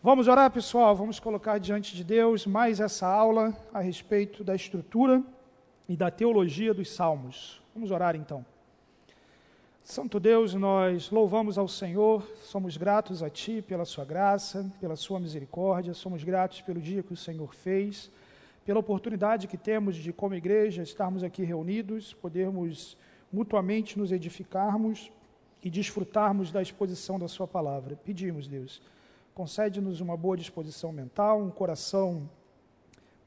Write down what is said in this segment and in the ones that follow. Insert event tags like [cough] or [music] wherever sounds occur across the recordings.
Vamos orar, pessoal. Vamos colocar diante de Deus mais essa aula a respeito da estrutura e da teologia dos Salmos. Vamos orar então. Santo Deus, nós louvamos ao Senhor, somos gratos a Ti pela Sua graça, pela Sua misericórdia, somos gratos pelo dia que o Senhor fez, pela oportunidade que temos de, como igreja, estarmos aqui reunidos, podermos mutuamente nos edificarmos e desfrutarmos da exposição da Sua palavra. Pedimos, Deus Concede-nos uma boa disposição mental, um coração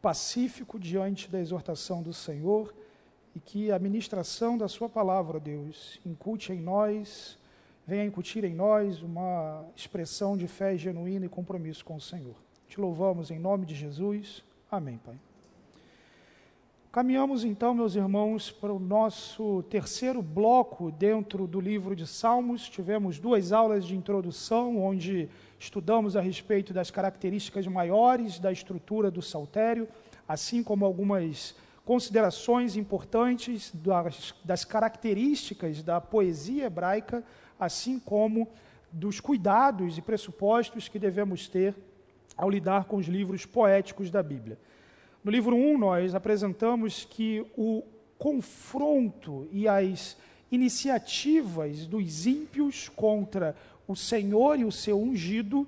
pacífico diante da exortação do Senhor e que a ministração da Sua palavra, Deus, incute em nós, venha incutir em nós uma expressão de fé genuína e compromisso com o Senhor. Te louvamos em nome de Jesus. Amém, Pai. Caminhamos então, meus irmãos, para o nosso terceiro bloco dentro do livro de Salmos. Tivemos duas aulas de introdução, onde estudamos a respeito das características maiores da estrutura do saltério, assim como algumas considerações importantes das, das características da poesia hebraica, assim como dos cuidados e pressupostos que devemos ter ao lidar com os livros poéticos da Bíblia. No livro 1, nós apresentamos que o confronto e as iniciativas dos ímpios contra o Senhor e o seu ungido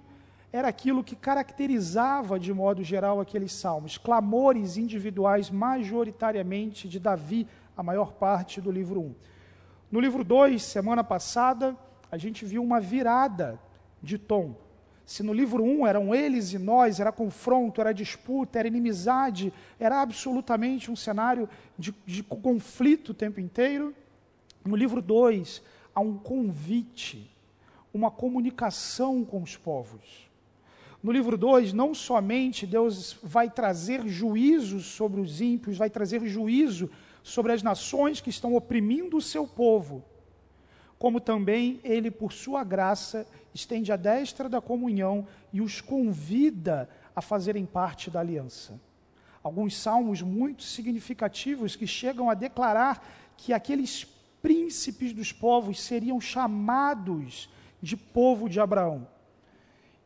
era aquilo que caracterizava, de modo geral, aqueles salmos, clamores individuais, majoritariamente de Davi, a maior parte do livro 1. No livro 2, semana passada, a gente viu uma virada de tom. Se no livro 1 eram eles e nós, era confronto, era disputa, era inimizade, era absolutamente um cenário de, de conflito o tempo inteiro, no livro 2 há um convite, uma comunicação com os povos. No livro 2, não somente Deus vai trazer juízo sobre os ímpios, vai trazer juízo sobre as nações que estão oprimindo o seu povo, como também ele, por sua graça, estende a destra da comunhão e os convida a fazerem parte da aliança. Alguns salmos muito significativos que chegam a declarar que aqueles príncipes dos povos seriam chamados de povo de Abraão.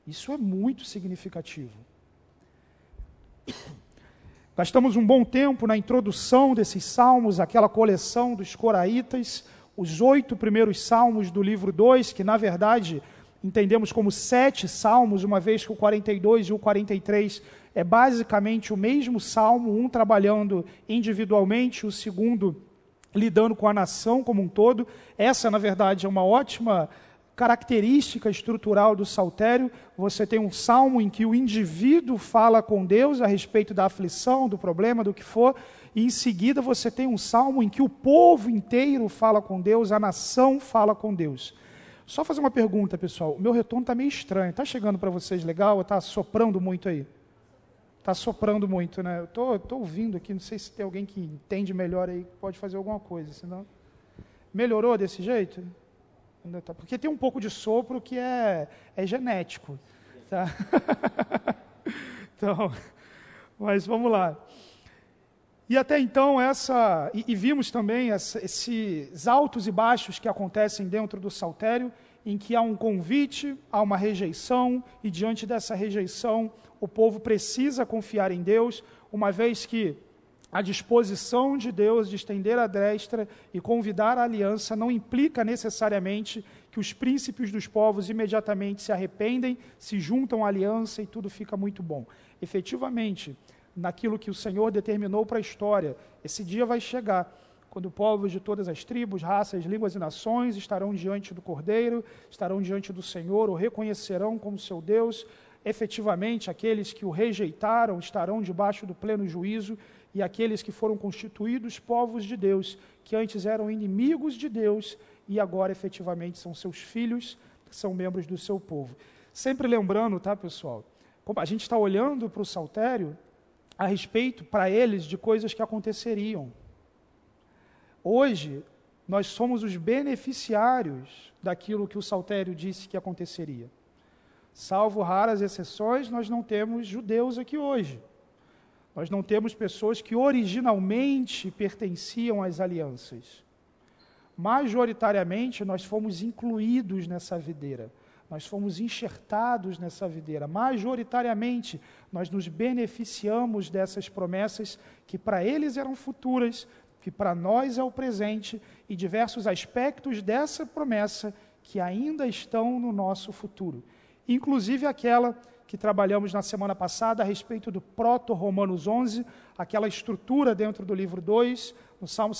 Isso é muito significativo. Gastamos um bom tempo na introdução desses salmos, aquela coleção dos coraitas os oito primeiros salmos do livro 2, que na verdade entendemos como sete salmos, uma vez que o 42 e o 43 é basicamente o mesmo salmo, um trabalhando individualmente, o segundo lidando com a nação como um todo. Essa, na verdade, é uma ótima característica estrutural do saltério. Você tem um salmo em que o indivíduo fala com Deus a respeito da aflição, do problema, do que for, e em seguida você tem um salmo em que o povo inteiro fala com Deus, a nação fala com Deus. Só fazer uma pergunta, pessoal. O meu retorno está meio estranho. Está chegando para vocês legal? Está soprando muito aí? Está soprando muito, né? Eu estou ouvindo aqui, não sei se tem alguém que entende melhor aí, pode fazer alguma coisa, senão... Melhorou desse jeito? Tá, porque tem um pouco de sopro que é, é genético. Tá? [laughs] então, mas vamos lá. E até então, essa, e, e vimos também essa, esses altos e baixos que acontecem dentro do saltério, em que há um convite, há uma rejeição, e diante dessa rejeição, o povo precisa confiar em Deus, uma vez que a disposição de Deus de estender a destra e convidar a aliança não implica necessariamente que os príncipes dos povos imediatamente se arrependem, se juntam à aliança e tudo fica muito bom. Efetivamente, naquilo que o Senhor determinou para a história. Esse dia vai chegar, quando povos de todas as tribos, raças, línguas e nações estarão diante do Cordeiro, estarão diante do Senhor, o reconhecerão como seu Deus. Efetivamente, aqueles que o rejeitaram estarão debaixo do pleno juízo, e aqueles que foram constituídos povos de Deus, que antes eram inimigos de Deus e agora efetivamente são seus filhos, são membros do seu povo. Sempre lembrando, tá, pessoal? A gente está olhando para o saltério a respeito para eles de coisas que aconteceriam. Hoje, nós somos os beneficiários daquilo que o Saltério disse que aconteceria. Salvo raras exceções, nós não temos judeus aqui hoje. Nós não temos pessoas que originalmente pertenciam às alianças. Majoritariamente, nós fomos incluídos nessa videira. Nós fomos enxertados nessa videira. Majoritariamente, nós nos beneficiamos dessas promessas que para eles eram futuras, que para nós é o presente, e diversos aspectos dessa promessa que ainda estão no nosso futuro. Inclusive aquela que trabalhamos na semana passada a respeito do proto-Romanos 11, aquela estrutura dentro do livro 2, no Salmo,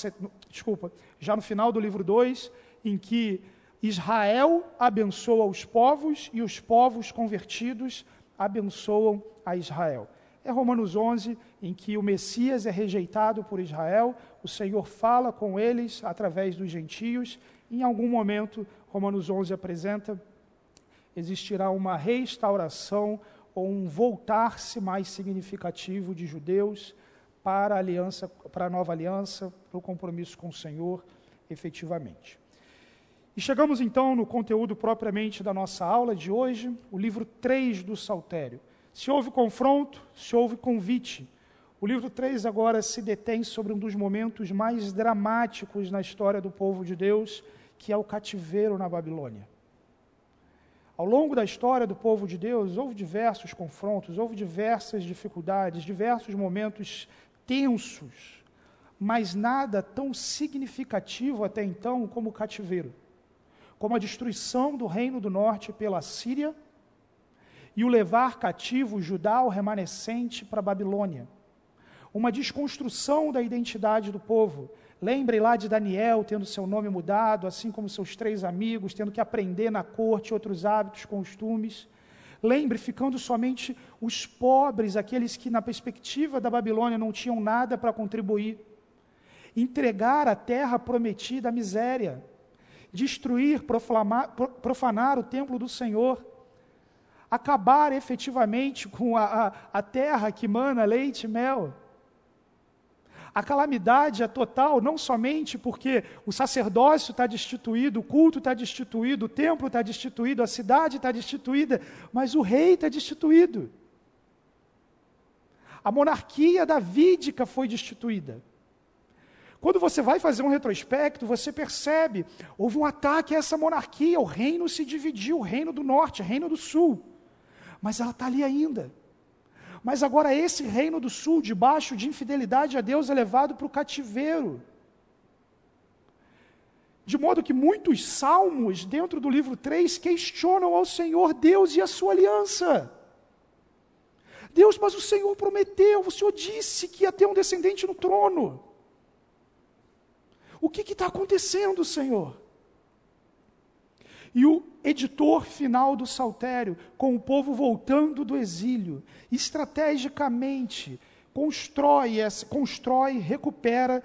desculpa, já no final do livro 2, em que Israel abençoa os povos e os povos convertidos abençoam a Israel. É Romanos 11, em que o Messias é rejeitado por Israel, o Senhor fala com eles através dos gentios. Em algum momento, Romanos 11 apresenta, existirá uma restauração ou um voltar-se mais significativo de judeus para a aliança, para a nova aliança, para o compromisso com o Senhor, efetivamente. E chegamos então no conteúdo propriamente da nossa aula de hoje, o livro 3 do Saltério. Se houve confronto, se houve convite. O livro 3 agora se detém sobre um dos momentos mais dramáticos na história do povo de Deus, que é o cativeiro na Babilônia. Ao longo da história do povo de Deus, houve diversos confrontos, houve diversas dificuldades, diversos momentos tensos, mas nada tão significativo até então como o cativeiro como a destruição do reino do norte pela Síria e o levar cativo Judá, o remanescente, para a Babilônia. Uma desconstrução da identidade do povo. Lembre lá de Daniel tendo seu nome mudado, assim como seus três amigos, tendo que aprender na corte outros hábitos, costumes. Lembre, ficando somente os pobres, aqueles que, na perspectiva da Babilônia, não tinham nada para contribuir. Entregar a terra prometida à miséria destruir, profanar, o templo do Senhor, acabar efetivamente com a, a, a terra que mana leite e mel. A calamidade é total, não somente porque o sacerdócio está destituído, o culto está destituído, o templo está destituído, a cidade está destituída, mas o rei está destituído. A monarquia davídica foi destituída. Quando você vai fazer um retrospecto, você percebe, houve um ataque a essa monarquia, o reino se dividiu, o reino do norte, o reino do sul. Mas ela está ali ainda. Mas agora esse reino do sul, debaixo de infidelidade a Deus, é levado para o cativeiro. De modo que muitos salmos, dentro do livro 3, questionam ao Senhor Deus e a sua aliança. Deus, mas o Senhor prometeu, o Senhor disse que ia ter um descendente no trono. O que está acontecendo, Senhor? E o editor final do Saltério, com o povo voltando do exílio, estrategicamente constrói, constrói recupera,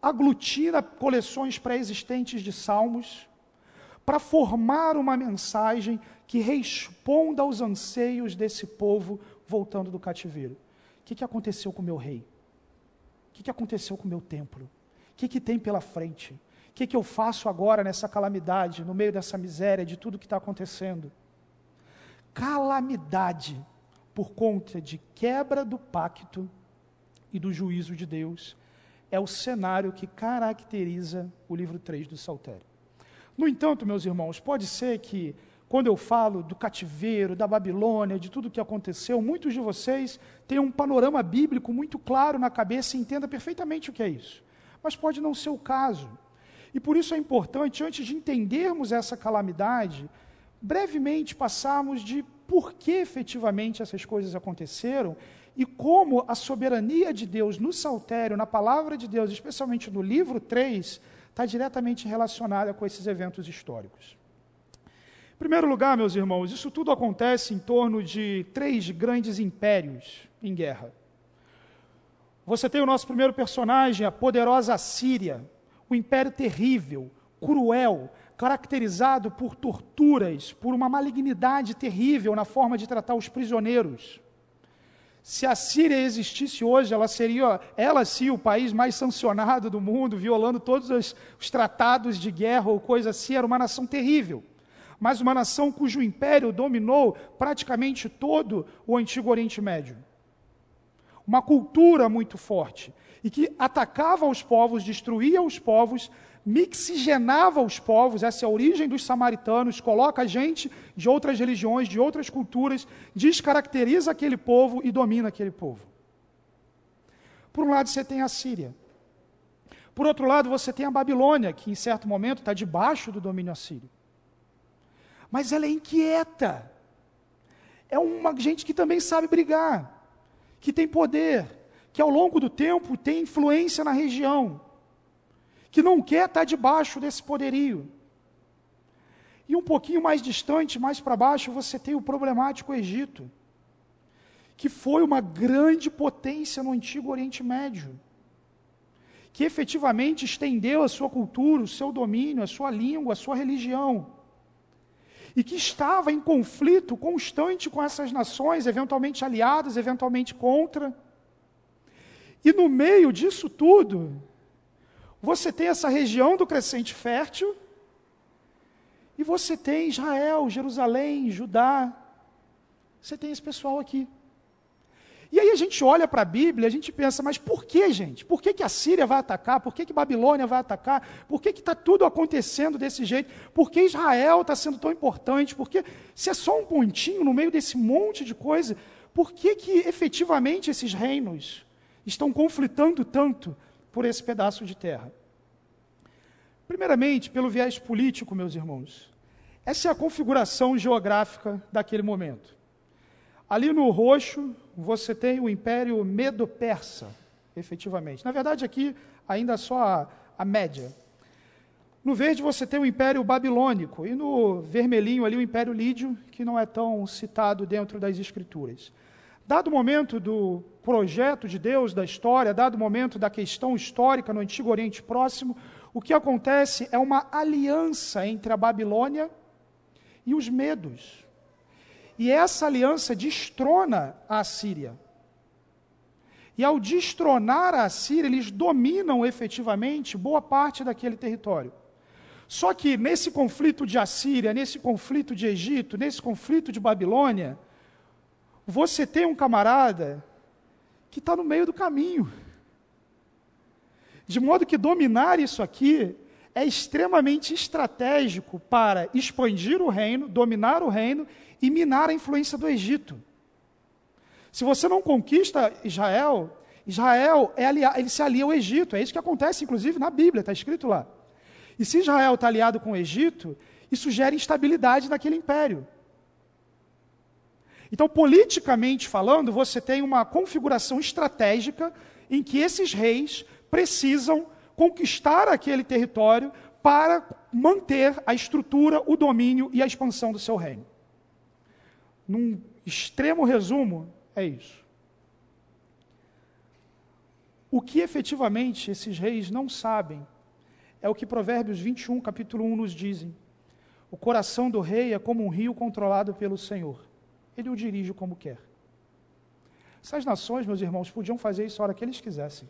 aglutina coleções pré-existentes de salmos, para formar uma mensagem que responda aos anseios desse povo voltando do cativeiro. O que, que aconteceu com o meu rei? O que, que aconteceu com o meu templo? O que, que tem pela frente? O que, que eu faço agora nessa calamidade, no meio dessa miséria, de tudo que está acontecendo? Calamidade por conta de quebra do pacto e do juízo de Deus é o cenário que caracteriza o livro 3 do Saltério. No entanto, meus irmãos, pode ser que quando eu falo do cativeiro, da Babilônia, de tudo o que aconteceu, muitos de vocês tenham um panorama bíblico muito claro na cabeça e entendam perfeitamente o que é isso mas pode não ser o caso. E por isso é importante, antes de entendermos essa calamidade, brevemente passarmos de por que efetivamente essas coisas aconteceram e como a soberania de Deus no saltério, na palavra de Deus, especialmente no livro 3, está diretamente relacionada com esses eventos históricos. Em primeiro lugar, meus irmãos, isso tudo acontece em torno de três grandes impérios em guerra. Você tem o nosso primeiro personagem, a poderosa Síria, o império terrível, cruel, caracterizado por torturas, por uma malignidade terrível na forma de tratar os prisioneiros. Se a Síria existisse hoje, ela seria, ela sim, o país mais sancionado do mundo, violando todos os, os tratados de guerra ou coisa assim, era uma nação terrível. Mas uma nação cujo império dominou praticamente todo o antigo Oriente Médio uma cultura muito forte e que atacava os povos, destruía os povos, mixigenava os povos, essa é a origem dos samaritanos, coloca gente de outras religiões, de outras culturas, descaracteriza aquele povo e domina aquele povo. Por um lado, você tem a Síria. Por outro lado, você tem a Babilônia, que em certo momento está debaixo do domínio assírio. Mas ela é inquieta. É uma gente que também sabe brigar, que tem poder, que ao longo do tempo tem influência na região que não quer estar debaixo desse poderio. E um pouquinho mais distante, mais para baixo, você tem o problemático Egito, que foi uma grande potência no antigo Oriente Médio, que efetivamente estendeu a sua cultura, o seu domínio, a sua língua, a sua religião, e que estava em conflito constante com essas nações, eventualmente aliadas, eventualmente contra. E no meio disso tudo, você tem essa região do crescente fértil, e você tem Israel, Jerusalém, Judá. Você tem esse pessoal aqui. E aí a gente olha para a Bíblia, a gente pensa, mas por que, gente? Por que, que a Síria vai atacar? Por que, que Babilônia vai atacar? Por que está tudo acontecendo desse jeito? Por que Israel está sendo tão importante? Porque se é só um pontinho no meio desse monte de coisa, por que, que efetivamente esses reinos estão conflitando tanto por esse pedaço de terra? Primeiramente, pelo viés político, meus irmãos. Essa é a configuração geográfica daquele momento. Ali no roxo, você tem o Império Medo-Persa, efetivamente. Na verdade, aqui ainda só a, a média. No verde você tem o Império Babilônico e no vermelhinho ali o Império Lídio, que não é tão citado dentro das Escrituras. Dado o momento do projeto de Deus, da história, dado o momento da questão histórica no Antigo Oriente Próximo, o que acontece é uma aliança entre a Babilônia e os medos. E essa aliança destrona a Assíria. E ao destronar a Assíria, eles dominam efetivamente boa parte daquele território. Só que nesse conflito de Assíria, nesse conflito de Egito, nesse conflito de Babilônia, você tem um camarada que está no meio do caminho. De modo que dominar isso aqui é extremamente estratégico para expandir o reino, dominar o reino e minar a influência do Egito. Se você não conquista Israel, Israel é ele se alia ao Egito. É isso que acontece, inclusive, na Bíblia, está escrito lá. E se Israel está aliado com o Egito, isso gera instabilidade naquele império. Então, politicamente falando, você tem uma configuração estratégica em que esses reis precisam conquistar aquele território para manter a estrutura, o domínio e a expansão do seu reino. Num extremo resumo, é isso. O que efetivamente esses reis não sabem é o que Provérbios 21, capítulo 1 nos dizem. O coração do rei é como um rio controlado pelo Senhor ele o dirige como quer. Essas nações, meus irmãos, podiam fazer isso a hora que eles quisessem.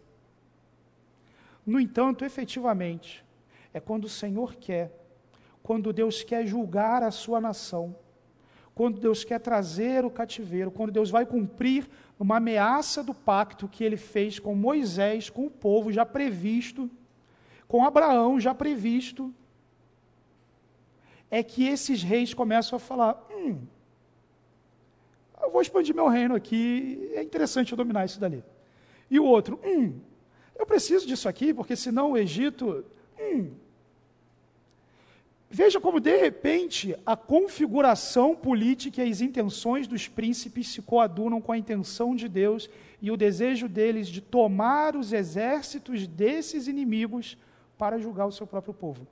No entanto, efetivamente, é quando o Senhor quer, quando Deus quer julgar a sua nação, quando Deus quer trazer o cativeiro, quando Deus vai cumprir uma ameaça do pacto que ele fez com Moisés, com o povo já previsto, com Abraão já previsto, é que esses reis começam a falar: hum, eu vou expandir meu reino aqui, é interessante eu dominar isso dali. E o outro, hum, eu preciso disso aqui, porque senão o Egito, hum. Veja como, de repente, a configuração política e as intenções dos príncipes se coadunam com a intenção de Deus e o desejo deles de tomar os exércitos desses inimigos para julgar o seu próprio povo.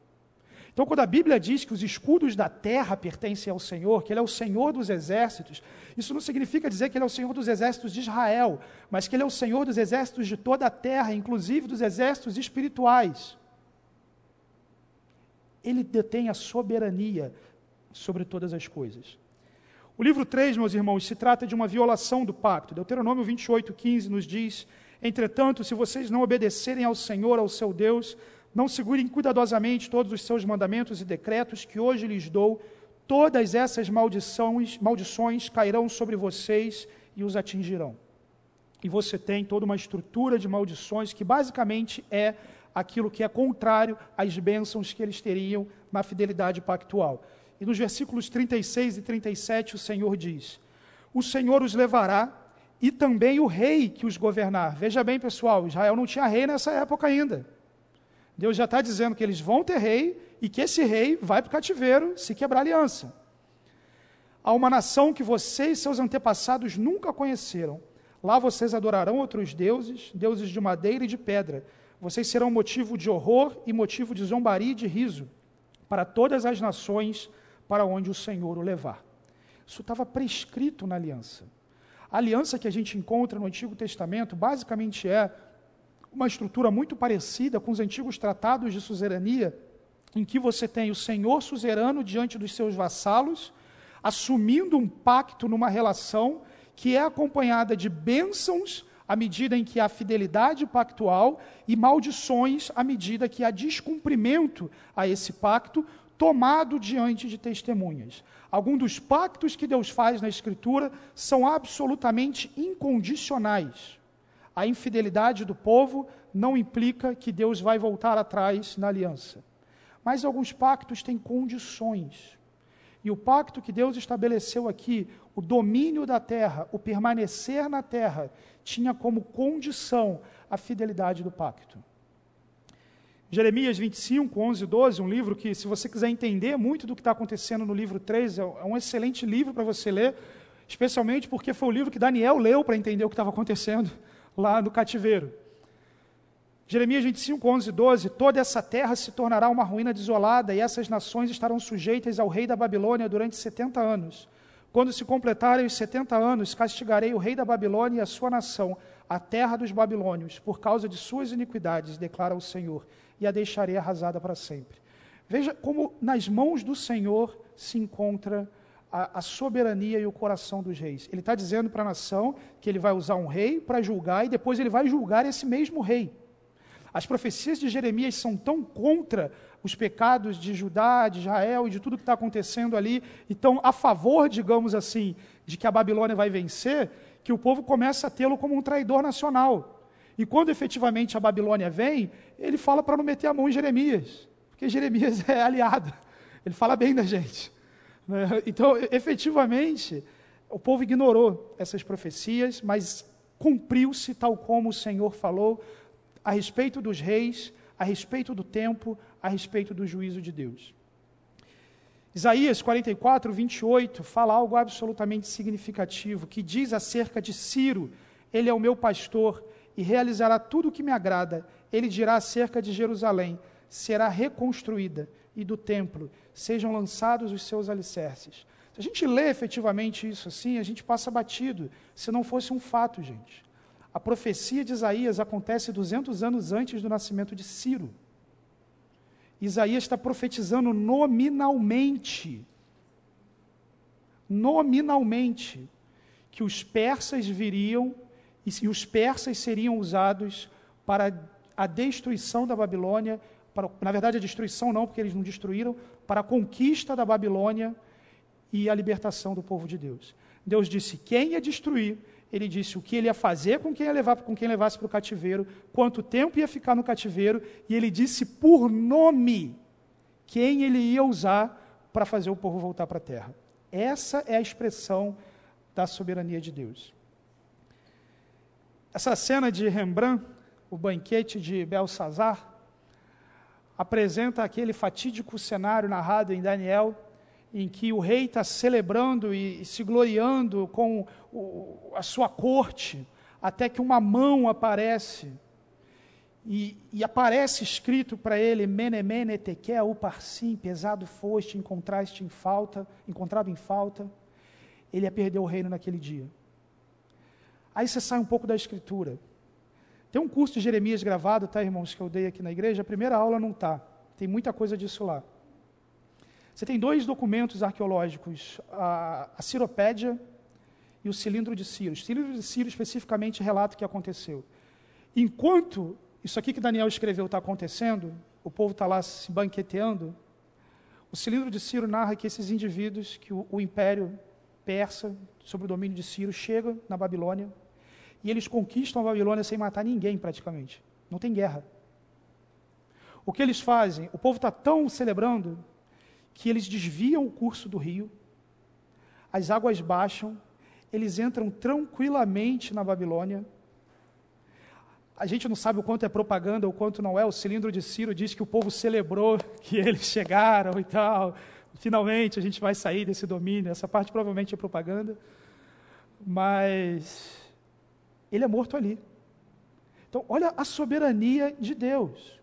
Então, quando a Bíblia diz que os escudos da terra pertencem ao Senhor, que Ele é o Senhor dos exércitos, isso não significa dizer que Ele é o Senhor dos exércitos de Israel, mas que Ele é o Senhor dos exércitos de toda a terra, inclusive dos exércitos espirituais. Ele detém a soberania sobre todas as coisas. O livro 3, meus irmãos, se trata de uma violação do pacto. Deuteronômio 28, 15 nos diz: Entretanto, se vocês não obedecerem ao Senhor, ao seu Deus, não segurem cuidadosamente todos os seus mandamentos e decretos que hoje lhes dou, todas essas maldições, maldições cairão sobre vocês e os atingirão. E você tem toda uma estrutura de maldições que basicamente é aquilo que é contrário às bênçãos que eles teriam na fidelidade pactual. E nos versículos 36 e 37 o Senhor diz: O Senhor os levará e também o rei que os governar. Veja bem, pessoal, Israel não tinha rei nessa época ainda. Deus já está dizendo que eles vão ter rei e que esse rei vai para o cativeiro se quebrar aliança. A uma nação que você e seus antepassados nunca conheceram. Lá vocês adorarão outros deuses, deuses de madeira e de pedra. Vocês serão motivo de horror e motivo de zombaria e de riso para todas as nações para onde o Senhor o levar. Isso estava prescrito na aliança. A aliança que a gente encontra no Antigo Testamento basicamente é uma estrutura muito parecida com os antigos tratados de suzerania, em que você tem o senhor suzerano diante dos seus vassalos, assumindo um pacto numa relação que é acompanhada de bênçãos à medida em que há fidelidade pactual e maldições à medida que há descumprimento a esse pacto tomado diante de testemunhas. Alguns dos pactos que Deus faz na Escritura são absolutamente incondicionais. A infidelidade do povo não implica que Deus vai voltar atrás na aliança. Mas alguns pactos têm condições. E o pacto que Deus estabeleceu aqui, o domínio da terra, o permanecer na terra, tinha como condição a fidelidade do pacto. Jeremias 25, 11 e 12, um livro que, se você quiser entender muito do que está acontecendo no livro 3, é um excelente livro para você ler, especialmente porque foi o livro que Daniel leu para entender o que estava acontecendo lá no cativeiro. Jeremias 25, 11 e 12: Toda essa terra se tornará uma ruína desolada, e essas nações estarão sujeitas ao rei da Babilônia durante 70 anos. Quando se completarem os 70 anos, castigarei o rei da Babilônia e a sua nação, a terra dos babilônios, por causa de suas iniquidades, declara o Senhor, e a deixarei arrasada para sempre. Veja como nas mãos do Senhor se encontra a, a soberania e o coração dos reis. Ele está dizendo para a nação que ele vai usar um rei para julgar, e depois ele vai julgar esse mesmo rei. As profecias de Jeremias são tão contra os pecados de Judá, de Israel e de tudo que está acontecendo ali, e tão a favor, digamos assim, de que a Babilônia vai vencer, que o povo começa a tê-lo como um traidor nacional. E quando efetivamente a Babilônia vem, ele fala para não meter a mão em Jeremias, porque Jeremias [laughs] é aliado, ele fala bem da gente. Né? [laughs] Então, efetivamente, o povo ignorou essas profecias, mas cumpriu-se tal como o Senhor falou a respeito dos reis, a respeito do tempo, a respeito do juízo de Deus. Isaías 44, 28 fala algo absolutamente significativo, que diz acerca de Ciro: Ele é o meu pastor e realizará tudo o que me agrada. Ele dirá acerca de Jerusalém: será reconstruída, e do templo sejam lançados os seus alicerces. Se a gente lê efetivamente isso assim, a gente passa batido, se não fosse um fato, gente. A profecia de Isaías acontece 200 anos antes do nascimento de Ciro. Isaías está profetizando nominalmente, nominalmente, que os persas viriam e os persas seriam usados para a destruição da Babilônia, para, na verdade a destruição não, porque eles não destruíram, para a conquista da Babilônia e a libertação do povo de Deus. Deus disse quem ia destruir ele disse o que ele ia fazer com quem, ia levar, com quem levasse para o cativeiro, quanto tempo ia ficar no cativeiro, e ele disse por nome quem ele ia usar para fazer o povo voltar para a terra. Essa é a expressão da soberania de Deus. Essa cena de Rembrandt, o banquete de Belsazar, apresenta aquele fatídico cenário narrado em Daniel em que o rei está celebrando e, e, se gloriando com o, a sua corte, até que uma mão aparece. E, e aparece escrito para ele, Menemene tekel uparsim, pesado foste, encontraste em falta, encontrado em falta. Ele ia perder o reino naquele dia. Aí você sai um pouco da escritura. Tem um curso de Jeremias gravado, tá, irmãos, que eu dei aqui na igreja. A primeira aula não está. Tem muita coisa disso lá. Você tem dois documentos arqueológicos, a, a Ciropédia e o cilindro de Ciro. O cilindro de Ciro especificamente relata o que aconteceu. Enquanto isso aqui que Daniel escreveu está acontecendo, o povo está lá se banqueteando, o cilindro de Ciro narra que esses indivíduos, que o, o império persa, sob o domínio de Ciro, chega na Babilônia e eles conquistam a Babilônia sem matar ninguém praticamente. Não tem guerra. O que eles fazem? O povo está tão celebrando que eles desviam o curso do rio, as águas baixam, eles entram tranquilamente na Babilônia. A gente não sabe o quanto é propaganda ou quanto não é. O cilindro de Ciro diz que o povo celebrou [laughs] que eles chegaram e tal. Finalmente a gente vai sair desse domínio. Essa parte provavelmente é propaganda. Mas ele é morto ali. Então, olha a soberania de Deus.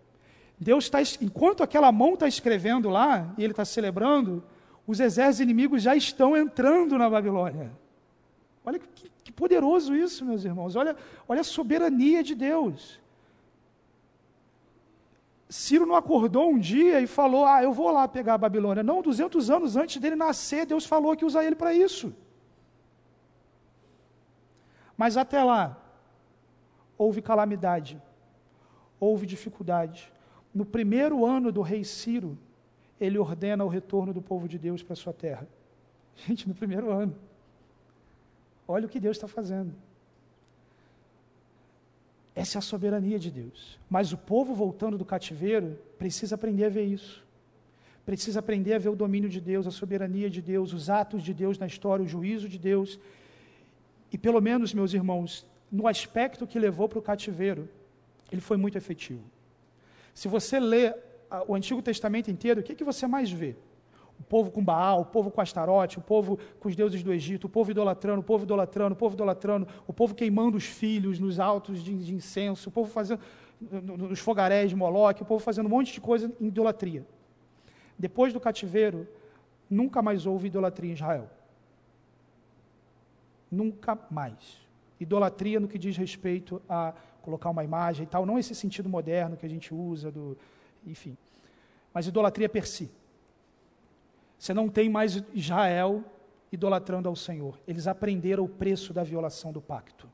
Deus está, enquanto aquela mão está escrevendo lá, e ele está celebrando, os exércitos inimigos já estão entrando na Babilônia. Olha que, que poderoso isso, meus irmãos. Olha, olha a soberania de Deus. Ciro não acordou um dia e falou: Ah, eu vou lá pegar a Babilônia. Não, 200 anos antes dele nascer, Deus falou que usa ele para isso. Mas até lá, houve calamidade, houve dificuldade. No primeiro ano do rei Ciro, ele ordena o retorno do povo de Deus para sua terra. [laughs] Gente, no primeiro ano. Olha o que Deus está fazendo. Essa é a soberania de Deus. Mas o povo voltando do cativeiro precisa aprender a ver isso. Precisa aprender a ver o domínio de Deus, a soberania de Deus, os atos de Deus na história, o juízo de Deus. E pelo menos, meus irmãos, no aspecto que levou para o cativeiro, ele foi muito efetivo. Se você lê o Antigo Testamento inteiro, o que, que você mais vê? O povo com Baal, o povo com Astarote, o povo com os deuses do Egito, o povo idolatrando, o povo idolatrando, o povo idolatrando, o povo queimando os filhos nos altos de, de incenso, o povo fazendo nos fogaréis de Moloque, o povo fazendo um monte de coisa em idolatria. Depois do cativeiro, nunca mais houve idolatria em Israel. Nunca mais. Idolatria no que diz respeito a colocar uma imagem e tal, não esse sentido moderno que a gente usa, do, enfim. Mas idolatria per si. Você não tem mais Israel idolatrando ao Senhor. Eles aprenderam o preço da violação do pacto.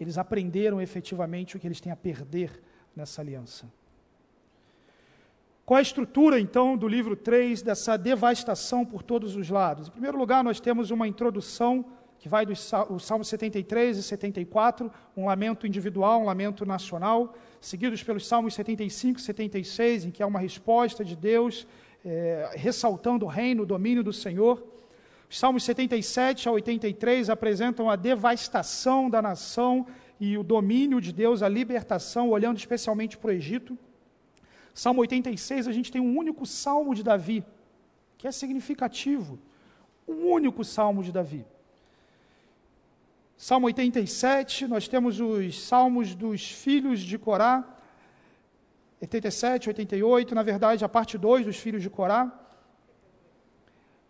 Eles aprenderam efetivamente o que eles têm a perder nessa aliança. Qual a estrutura, então, do livro 3, dessa devastação por todos os lados? Em primeiro lugar, nós temos uma introdução que vai dos Salmos 73 e 74, um lamento individual, um lamento nacional, seguidos pelos Salmos 75 e 76, em que há uma resposta de Deus, é, ressaltando o reino, o domínio do Senhor. Os Salmos 77 a 83 apresentam a devastação da nação e o domínio de Deus, a libertação, olhando especialmente para o Egito. Salmo 86, a gente tem um único salmo de Davi, que é significativo. Um único salmo de Davi. Salmo 87, nós temos os salmos dos filhos de Corá. 87, 88, na verdade, a parte 2 dos filhos de Corá.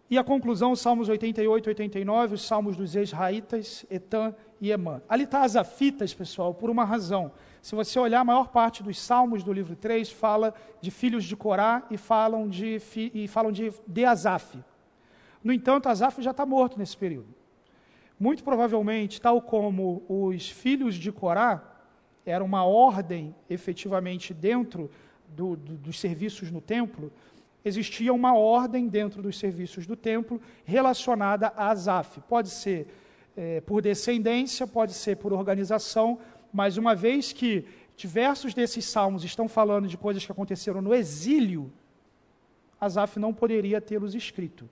E a conclusão, os Salmos 88, 89, os Salmos dos Ex-Raítas, Etan e Emã. Ali está as afitas, pessoal, por uma razão. Se você olhar, a maior parte dos Salmos do livro 3 fala de filhos de Corá e falam de, e falam de, de Asaf. No entanto, Asaf já está morto nesse período. Muito provavelmente, tal como os filhos de Corá, era uma ordem efetivamente dentro do, do, dos serviços no templo, existia uma ordem dentro dos serviços do templo relacionada a Asaf. Pode ser é, por descendência, pode ser por organização, mas uma vez que diversos desses salmos estão falando de coisas que aconteceram no exílio, Asaf não poderia tê-los escrito.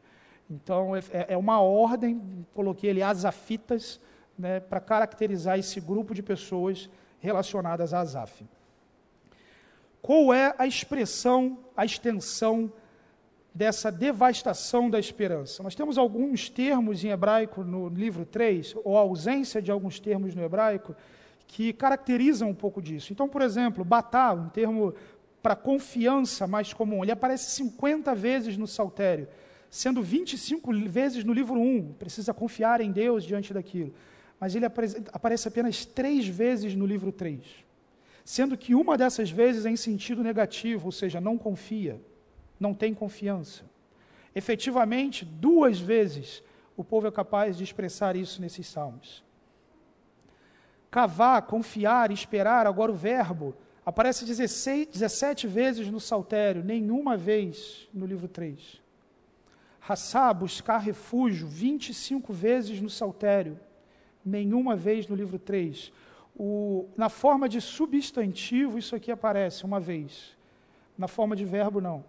Então, é, é, é uma ordem, coloquei ali asafitas, né, para caracterizar esse grupo de pessoas relacionadas a Asaf. Qual é a expressão, a extensão dessa devastação da esperança? Nós temos alguns termos em hebraico no livro 3, ou a ausência de alguns termos no hebraico, que caracterizam um pouco disso. Então, por exemplo, batá, um termo para confiança mais comum, ele aparece 50 vezes no saltério sendo 25 vezes no livro 1, precisa confiar em Deus diante daquilo. Mas ele aparece apenas três vezes no livro 3, sendo que uma dessas vezes é em sentido negativo, ou seja, não confia, não tem confiança. Efetivamente, duas vezes o povo é capaz de expressar isso nesses salmos. Cavar, confiar, esperar, agora o verbo aparece 16, 17 vezes no saltério, nenhuma vez no livro 3. Hassá, buscar refúgio, 25 vezes no Saltério, nenhuma vez no livro 3. O, na forma de substantivo, isso aqui aparece uma vez. na forma de verbo, não.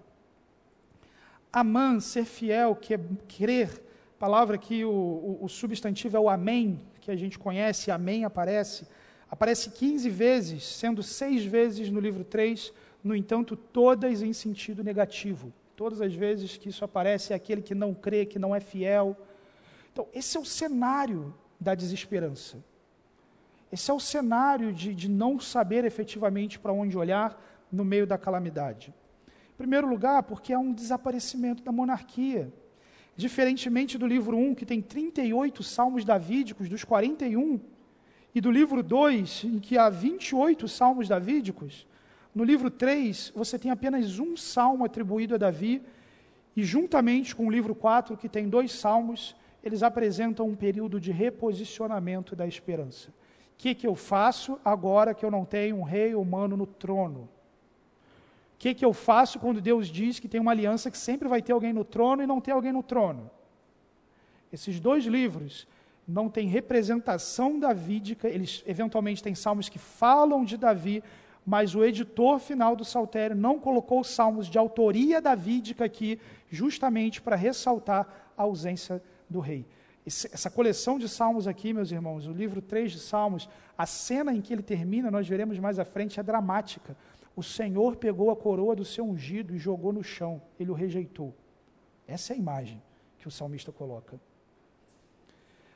Amã, ser fiel, que é crer, palavra que o, o, o substantivo é o amém, que a gente conhece, amém aparece, aparece 15 vezes, sendo seis vezes no livro 3, no entanto, todas em sentido negativo. Todas as vezes que isso aparece é aquele que não crê, que não é fiel. Então, esse é o cenário da desesperança. Esse é o cenário de, de não saber efetivamente para onde olhar no meio da calamidade. Em primeiro lugar, porque há um desaparecimento da monarquia. Diferentemente do livro 1, que tem 38 salmos davídicos dos 41, e do livro 2, em que há 28 salmos davídicos, no livro 3 você tem apenas um salmo atribuído a Davi, e juntamente com o livro 4, que tem dois salmos, eles apresentam um período de reposicionamento da esperança. O que, que eu faço agora que eu não tenho um rei humano no trono? que, que eu faço quando Deus diz que tem uma aliança que sempre vai ter alguém no trono e não ter alguém no trono? Esses dois livros não têm representação davídica, eles eventualmente têm salmos que falam de Davi, mas o editor final do Saltério não colocou salmos de autoria davídica aqui, justamente para ressaltar a ausência do rei. essa coleção de salmos aqui, meus irmãos, o livro 3 de Salmos, a cena em que ele termina, nós veremos mais à frente, é dramática. O Senhor pegou a coroa do seu ungido e jogou no chão, ele o rejeitou. Essa é a imagem que o salmista coloca.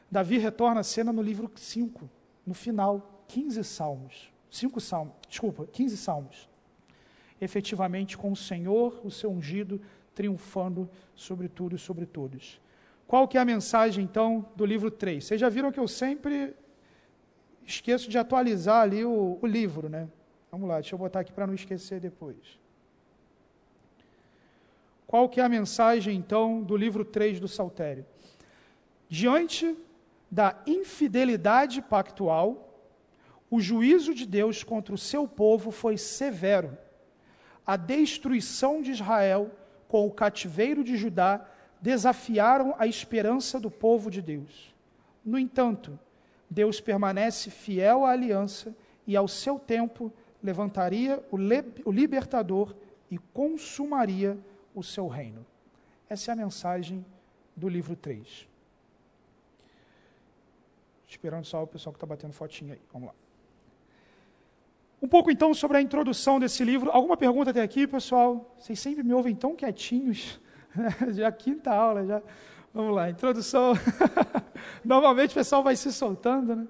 Davi retorna à cena no livro 5, no final, 15 salmos. 5 salmos, desculpa, 15 salmos. Efetivamente com o Senhor, o seu ungido, triunfando sobre tudo e sobre todos. Qual que é a mensagem, então, do livro 3? Vocês já viram que eu sempre esqueço de atualizar ali o, o livro, né? Vamos lá, deixa eu botar aqui para não esquecer depois. Qual que é a mensagem, então, do livro 3 do Saltério? Diante da infidelidade pactual, o juízo de Deus contra o seu povo foi severo. A destruição de Israel com o cativeiro de Judá desafiaram a esperança do povo de Deus. No entanto, Deus permanece fiel à aliança e ao seu tempo levantaria o, o libertador e consumaria o seu reino. Essa é a mensagem do livro 3. Esperando só o pessoal que está batendo fotinha aí. Vamos lá. Um pouco então sobre a introdução desse livro. Alguma pergunta até aqui, pessoal? Vocês sempre me ouvem tão quietinhos. [laughs] já quinta aula, já. Vamos lá, introdução. [laughs] Normalmente o pessoal vai se soltando, né?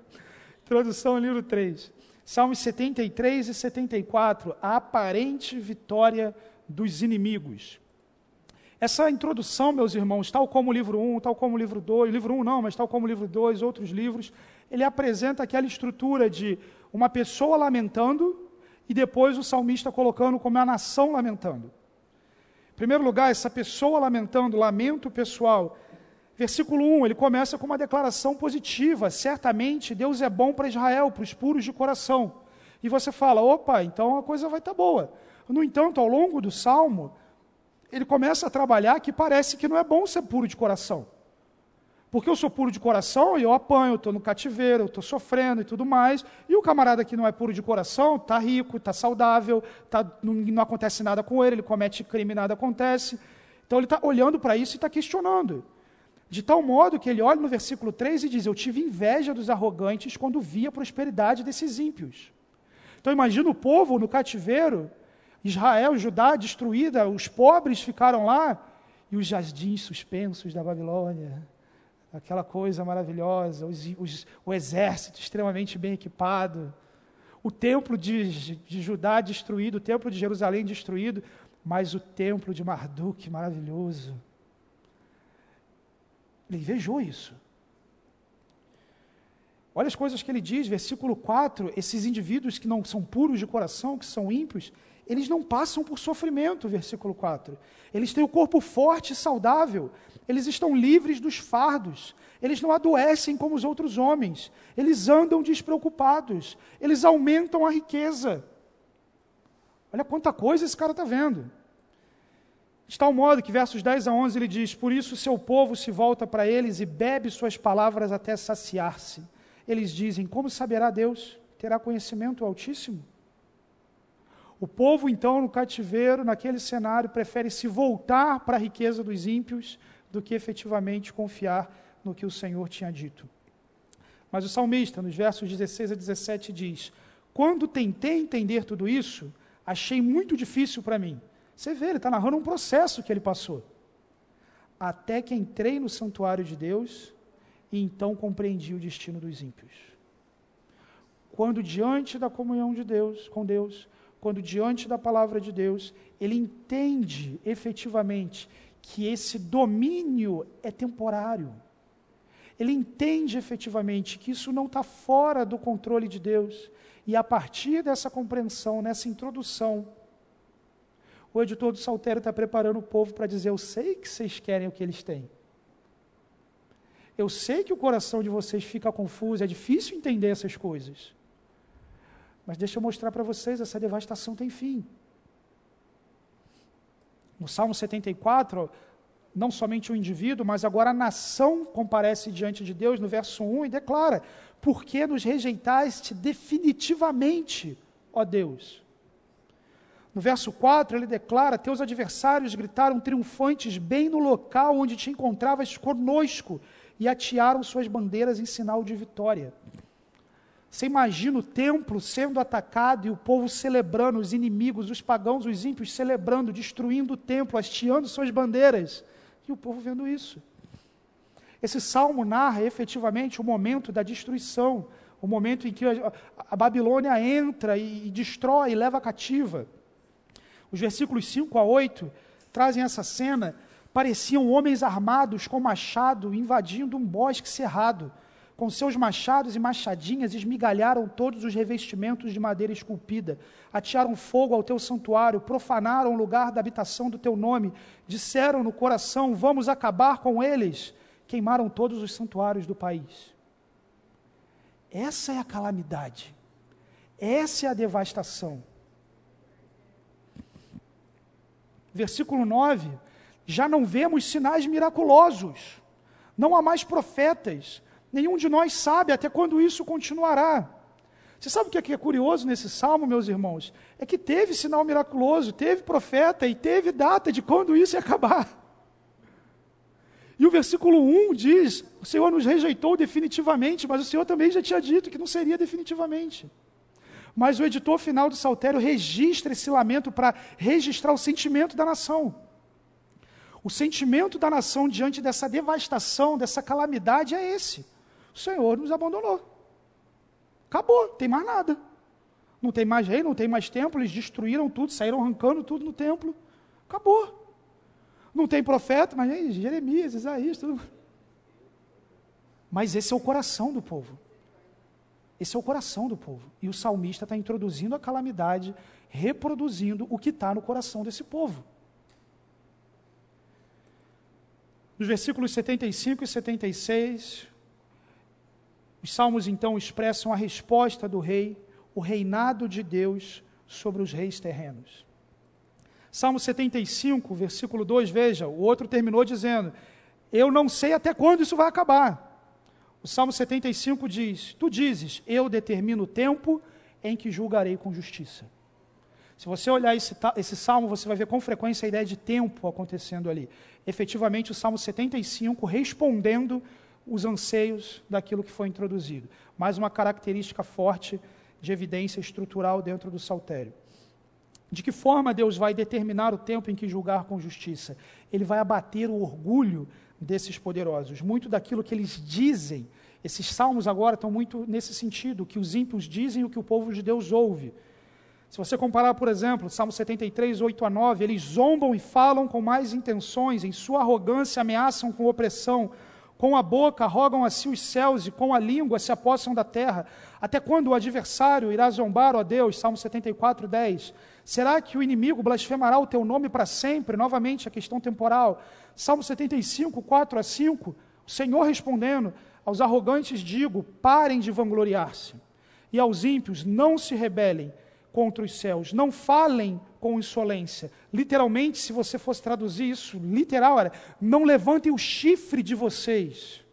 Introdução livro 3. Salmos 73 e 74, a aparente vitória dos inimigos. Essa introdução, meus irmãos, tal como o livro 1, tal como o livro 2, livro 1 não, mas tal como o livro 2, outros livros, ele apresenta aquela estrutura de uma pessoa lamentando e depois o salmista colocando como a nação lamentando. Em primeiro lugar, essa pessoa lamentando, lamento pessoal, Versículo 1, ele começa com uma declaração positiva: certamente Deus é bom para Israel, para os puros de coração. E você fala: opa, então a coisa vai estar tá boa. No entanto, ao longo do salmo, ele começa a trabalhar que parece que não é bom ser puro de coração. Porque eu sou puro de coração e eu apanho, estou no cativeiro, estou sofrendo e tudo mais. E o camarada que não é puro de coração está rico, está saudável, tá, não, não acontece nada com ele, ele comete crime, nada acontece. Então ele está olhando para isso e está questionando. De tal modo que ele olha no versículo 3 e diz: Eu tive inveja dos arrogantes quando vi a prosperidade desses ímpios. Então imagina o povo no cativeiro, Israel, Judá destruída, os pobres ficaram lá, e os jardins suspensos da Babilônia, aquela coisa maravilhosa, os, os, o exército extremamente bem equipado, o templo de, de Judá destruído, o templo de Jerusalém destruído, mas o templo de Marduk maravilhoso ele invejou isso. Olha as coisas que ele diz, versículo 4: esses indivíduos que não são puros de coração, que são ímpios, eles não passam por sofrimento, versículo 4. Eles têm o corpo forte e saudável, eles estão livres dos fardos, eles não adoecem como os outros homens, eles andam despreocupados, eles aumentam a riqueza. Olha quanta coisa esse cara está vendo. De tal modo que, versos 10 a 11, ele diz: Por isso seu povo se volta para eles e bebe suas palavras até saciar-se. Eles dizem: Como saberá Deus? Terá conhecimento Altíssimo? O povo, então, no cativeiro, naquele cenário, prefere se voltar para a riqueza dos ímpios do que efetivamente confiar no que o Senhor tinha dito. Mas o salmista, nos versos 16 a 17, diz: Quando tentei entender tudo isso, achei muito difícil para mim. Você vê, ele está narrando um processo que ele passou. Até que entrei no santuário de Deus e então compreendi o destino dos ímpios. Quando diante da comunhão de Deus, com Deus, quando diante da palavra de Deus, ele entende efetivamente que esse domínio é temporário. Ele entende efetivamente que isso não está fora do controle de Deus. E a partir dessa compreensão, nessa introdução, o editor do Saltério está preparando o povo para dizer: Eu sei que vocês querem o que eles têm. Eu sei que o coração de vocês fica confuso, é difícil entender essas coisas. Mas deixa eu mostrar para vocês: essa devastação tem fim. No Salmo 74, não somente o indivíduo, mas agora a nação comparece diante de Deus, no verso 1, e declara: Por que nos rejeitaste definitivamente, ó Deus? No verso 4, ele declara: Teus adversários gritaram triunfantes bem no local onde te encontravas conosco e atearam suas bandeiras em sinal de vitória. Você imagina o templo sendo atacado e o povo celebrando, os inimigos, os pagãos, os ímpios celebrando, destruindo o templo, hasteando suas bandeiras. E o povo vendo isso. Esse salmo narra efetivamente o momento da destruição, o momento em que a, Babilônia entra e, destrói, e leva cativa. Os versículos 5 a 8 trazem essa cena. Pareciam homens armados com machado invadindo um bosque cerrado com seus machados e machadinhas esmigalharam todos os revestimentos de madeira esculpida, atearam fogo ao teu santuário, profanaram o lugar da habitação do teu nome, disseram no coração: Vamos acabar com eles. Queimaram todos os santuários do país. Essa é a calamidade, essa é a devastação. Versículo 9: Já não vemos sinais miraculosos, não há mais profetas, Nenhum de nós sabe até quando isso continuará. Você sabe o que é curioso nesse salmo, meus irmãos? É que teve sinal miraculoso, teve profeta e teve data de quando isso ia acabar. E o versículo 1 diz: O Senhor nos rejeitou definitivamente, mas o Senhor também já tinha dito que não seria definitivamente. Mas o editor final do Saltério registra esse lamento para registrar o sentimento da nação. O sentimento da nação diante dessa devastação, dessa calamidade é esse o Senhor nos abandonou. Acabou, não tem mais nada. Não tem mais rei, não tem mais templo, eles destruíram tudo, saíram arrancando tudo no templo. Acabou. Não tem profeta, mas hein, Jeremias, Isaías, tudo. Mas esse é o coração do povo. Esse é o coração do povo. E o salmista está introduzindo a calamidade, reproduzindo o que está no coração desse povo. Nos versículos 75 e 76, os salmos então expressam a resposta do rei, o reinado de Deus sobre os reis terrenos. Salmo 75, versículo 2, veja, o outro terminou dizendo: Eu não sei até quando isso vai acabar. O Salmo 75 diz: Tu dizes, eu determino o tempo em que julgarei com justiça. Se você olhar esse, esse salmo, você vai ver com frequência a ideia de tempo acontecendo ali. Efetivamente, o Salmo 75 respondendo os anseios daquilo que foi introduzido. Mais uma característica forte de evidência estrutural dentro do saltério. De que forma Deus vai determinar o tempo em que julgar com justiça? Ele vai abater o orgulho desses poderosos. Muito daquilo que eles dizem, esses salmos agora estão muito nesse sentido, que os ímpios dizem o que o povo de Deus ouve. Se você comparar, por exemplo, Salmo 73, 8 a 9, eles zombam e falam com mais intenções, em sua arrogância ameaçam com opressão, com a boca rogam a si os céus e com a língua se apossam da terra. Até quando o adversário irá zombar, ó Deus? Salmo 74, 10. Será que o inimigo blasfemará o teu nome para sempre? Novamente, a questão temporal. Salmo 75, 4 a 5. O Senhor respondendo: Aos arrogantes digo: parem de vangloriar-se. E aos ímpios: não se rebelem contra os céus. Não falem com insolência. Literalmente, se você fosse traduzir isso, literal era: não levantem o chifre de vocês.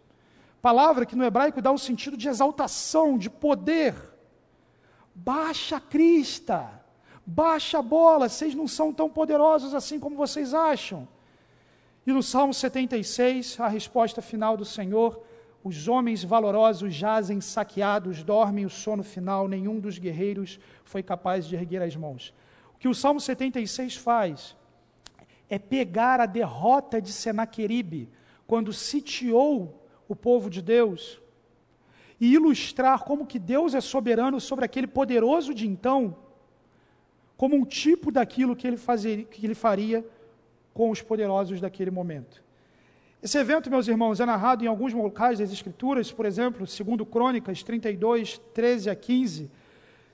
Palavra que no hebraico dá o sentido de exaltação, de poder. Baixa a crista, Baixa a bola, vocês não são tão poderosos assim como vocês acham. E no Salmo 76, a resposta final do Senhor: os homens valorosos jazem saqueados, dormem o sono final, nenhum dos guerreiros foi capaz de erguer as mãos. O que o Salmo 76 faz é pegar a derrota de Senaqueribe, quando sitiou o povo de Deus, e ilustrar como que Deus é soberano sobre aquele poderoso de então, como um tipo daquilo que ele, que ele faria com os poderosos daquele momento. Esse evento, meus irmãos, é narrado em alguns locais das Escrituras, por exemplo, segundo Crônicas 32, 13 a 15,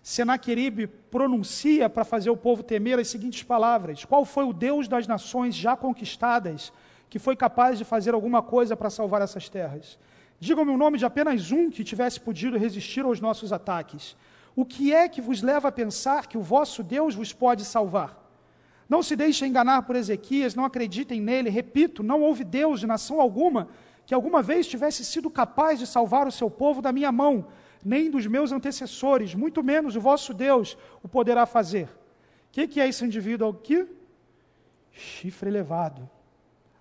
Senaqueribe pronuncia para fazer o povo temer as seguintes palavras: Qual foi o Deus das nações já conquistadas que foi capaz de fazer alguma coisa para salvar essas terras? Digam-me o nome de apenas um que tivesse podido resistir aos nossos ataques. O que é que vos leva a pensar que o vosso Deus vos pode salvar? Não se deixem enganar por Ezequias, não acreditem nele. Repito, não houve Deus de nação alguma que alguma vez tivesse sido capaz de salvar o seu povo da minha mão, nem dos meus antecessores, muito menos o vosso Deus o poderá fazer. O que, que é esse indivíduo aqui? Chifre elevado,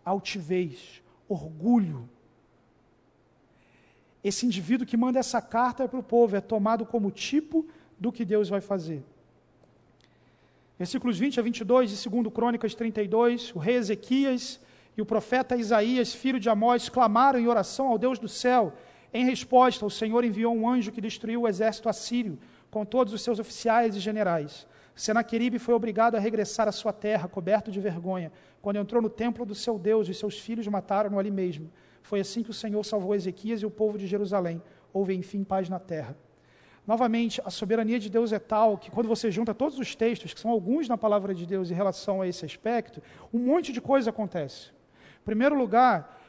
altivez, orgulho, esse indivíduo que manda essa carta para o povo é tomado como tipo do que Deus vai fazer. Versículos 20 a 22 de 2 Crônicas 32, o rei Ezequias e o profeta Isaías, filho de Amós, clamaram em oração ao Deus do céu. Em resposta, o Senhor enviou um anjo que destruiu o exército assírio, com todos os seus oficiais e generais. Senaqueribe foi obrigado a regressar à sua terra, coberto de vergonha, quando entrou no templo do seu Deus e seus filhos mataram-no ali mesmo. Foi assim que o Senhor salvou Ezequias e o povo de Jerusalém. Houve, enfim, paz na terra. Novamente, a soberania de Deus é tal que, quando você junta todos os textos, que são alguns na palavra de Deus em relação a esse aspecto, um monte de coisa acontece. Em primeiro lugar,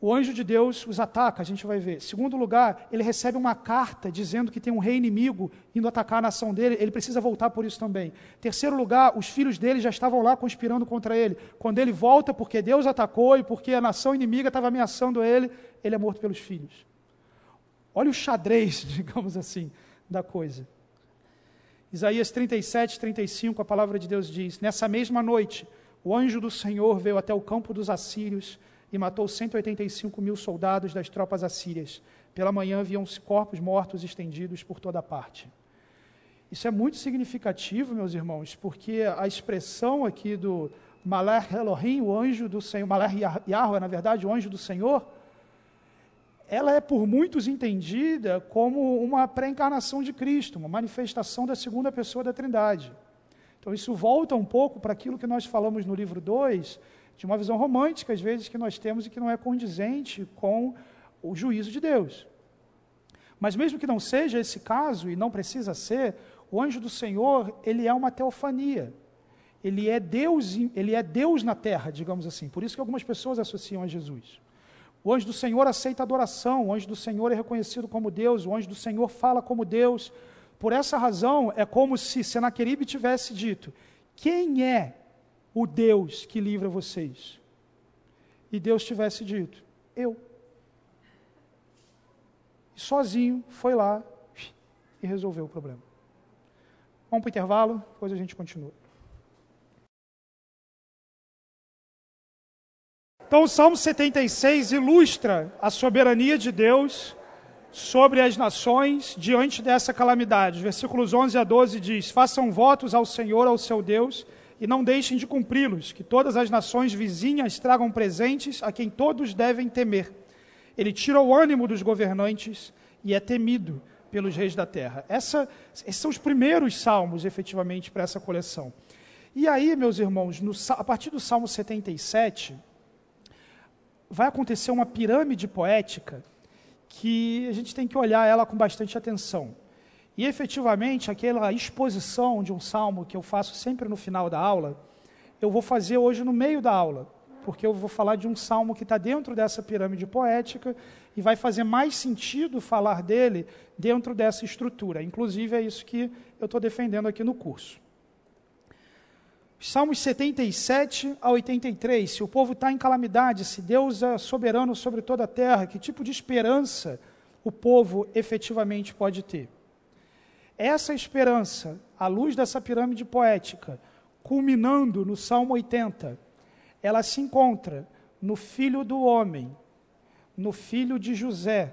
o anjo de Deus os ataca, a gente vai ver. Segundo lugar, ele recebe uma carta dizendo que tem um rei inimigo indo atacar a nação dele, ele precisa voltar por isso também. Terceiro lugar, os filhos dele já estavam lá conspirando contra ele. Quando ele volta porque Deus atacou e porque a nação inimiga estava ameaçando ele, ele é morto pelos filhos. Olha o xadrez, [laughs] digamos assim, da coisa. Isaías 37, 35, a palavra de Deus diz: Nessa mesma noite, o anjo do Senhor veio até o campo dos assírios e matou 185 mil soldados das tropas assírias. Pela manhã viam-se corpos mortos estendidos por toda parte. Isso é muito significativo, meus irmãos, porque a expressão aqui do Malach Elohim, o anjo do Senhor, Malach Yahweh, na verdade, o anjo do Senhor, ela é por muitos entendida como uma pré-encarnação de Cristo, uma manifestação da segunda pessoa da Trindade. Então, isso volta um pouco para aquilo que nós falamos no livro 2, de uma visão romântica, às vezes, que nós temos e que não é condizente com o juízo de Deus. Mas mesmo que não seja esse caso, e não precisa ser, o anjo do Senhor, ele é uma teofania. Ele é Deus, ele é Deus na terra, digamos assim. Por isso que algumas pessoas associam a Jesus. O anjo do Senhor aceita adoração, o anjo do Senhor é reconhecido como Deus, o anjo do Senhor fala como Deus. Por essa razão, é como se Senaqueribe tivesse dito: Quem é o Deus que livra vocês. E Deus tivesse dito: Eu. E sozinho foi lá e resolveu o problema. Vamos para o intervalo, depois a gente continua. Então, o Salmo 76 ilustra a soberania de Deus sobre as nações diante dessa calamidade. Versículos 11 a 12 diz: Façam votos ao Senhor, ao seu Deus e não deixem de cumpri-los, que todas as nações vizinhas tragam presentes a quem todos devem temer. Ele tira o ânimo dos governantes e é temido pelos reis da terra. Essa, esses são os primeiros salmos, efetivamente, para essa coleção. E aí, meus irmãos, no, a partir do Salmo 77, vai acontecer uma pirâmide poética que a gente tem que olhar ela com bastante atenção. E efetivamente, aquela exposição de um salmo que eu faço sempre no final da aula, eu vou fazer hoje no meio da aula, porque eu vou falar de um salmo que está dentro dessa pirâmide poética e vai fazer mais sentido falar dele dentro dessa estrutura. Inclusive, é isso que eu estou defendendo aqui no curso. Salmos 77 a 83. Se o povo está em calamidade, se Deus é soberano sobre toda a terra, que tipo de esperança o povo efetivamente pode ter? Essa esperança à luz dessa pirâmide poética, culminando no Salmo 80, ela se encontra no Filho do Homem, no Filho de José,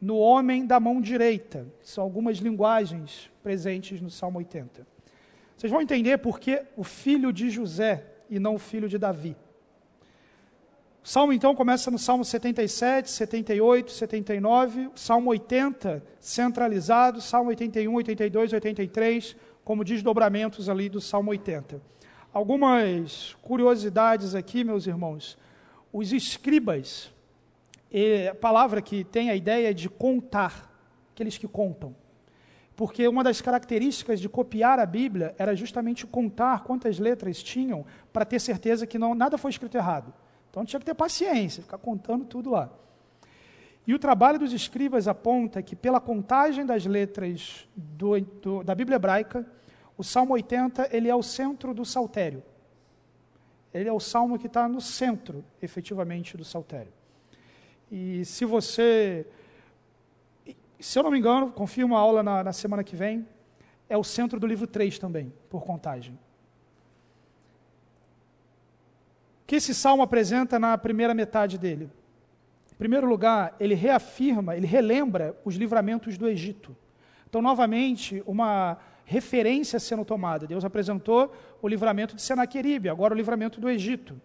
no homem da mão direita. São algumas linguagens presentes no Salmo 80. Vocês vão entender por que o filho de José e não o filho de Davi. O salmo então começa no Salmo 77, 78, 79, o Salmo 80 centralizado, Salmo 81, 82, 83, como desdobramentos ali do Salmo 80. Algumas curiosidades aqui, meus irmãos. Os escribas, a palavra que tem a ideia de contar, aqueles que contam. Porque uma das características de copiar a Bíblia era justamente contar quantas letras tinham para ter certeza que não, nada foi escrito errado. Então tinha que ter paciência, ficar contando tudo lá. E o trabalho dos escribas aponta que, pela contagem das letras do, do, da Bíblia hebraica, o Salmo 80 ele é o centro do saltério. Ele é o salmo que está no centro, efetivamente, do saltério. E se você, se eu não me engano, confio uma aula na, na semana que vem, é o centro do livro 3 também, por contagem. O que esse salmo apresenta na primeira metade dele? Em primeiro lugar, ele reafirma, ele relembra os livramentos do Egito. Então, novamente, uma referência sendo tomada. Deus apresentou o livramento de Senaqueribe, agora o livramento do Egito.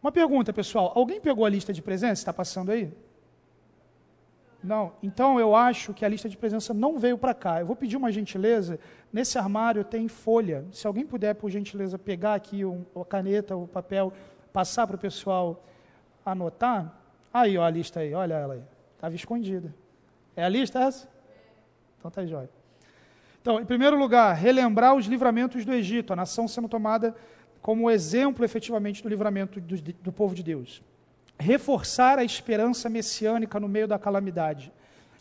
Uma pergunta, pessoal. Alguém pegou a lista de presença? Está passando aí? Não. Então eu acho que a lista de presença não veio para cá. Eu vou pedir uma gentileza. Nesse armário tem folha. Se alguém puder, por gentileza, pegar aqui um, a caneta, o papel, passar para o pessoal anotar. Aí, ó, a lista aí. Olha ela aí. Estava escondida. É a lista essa? Então tá jóia. Então, em primeiro lugar, relembrar os livramentos do Egito, a nação sendo tomada como exemplo efetivamente do livramento do, do povo de Deus. Reforçar a esperança messiânica no meio da calamidade.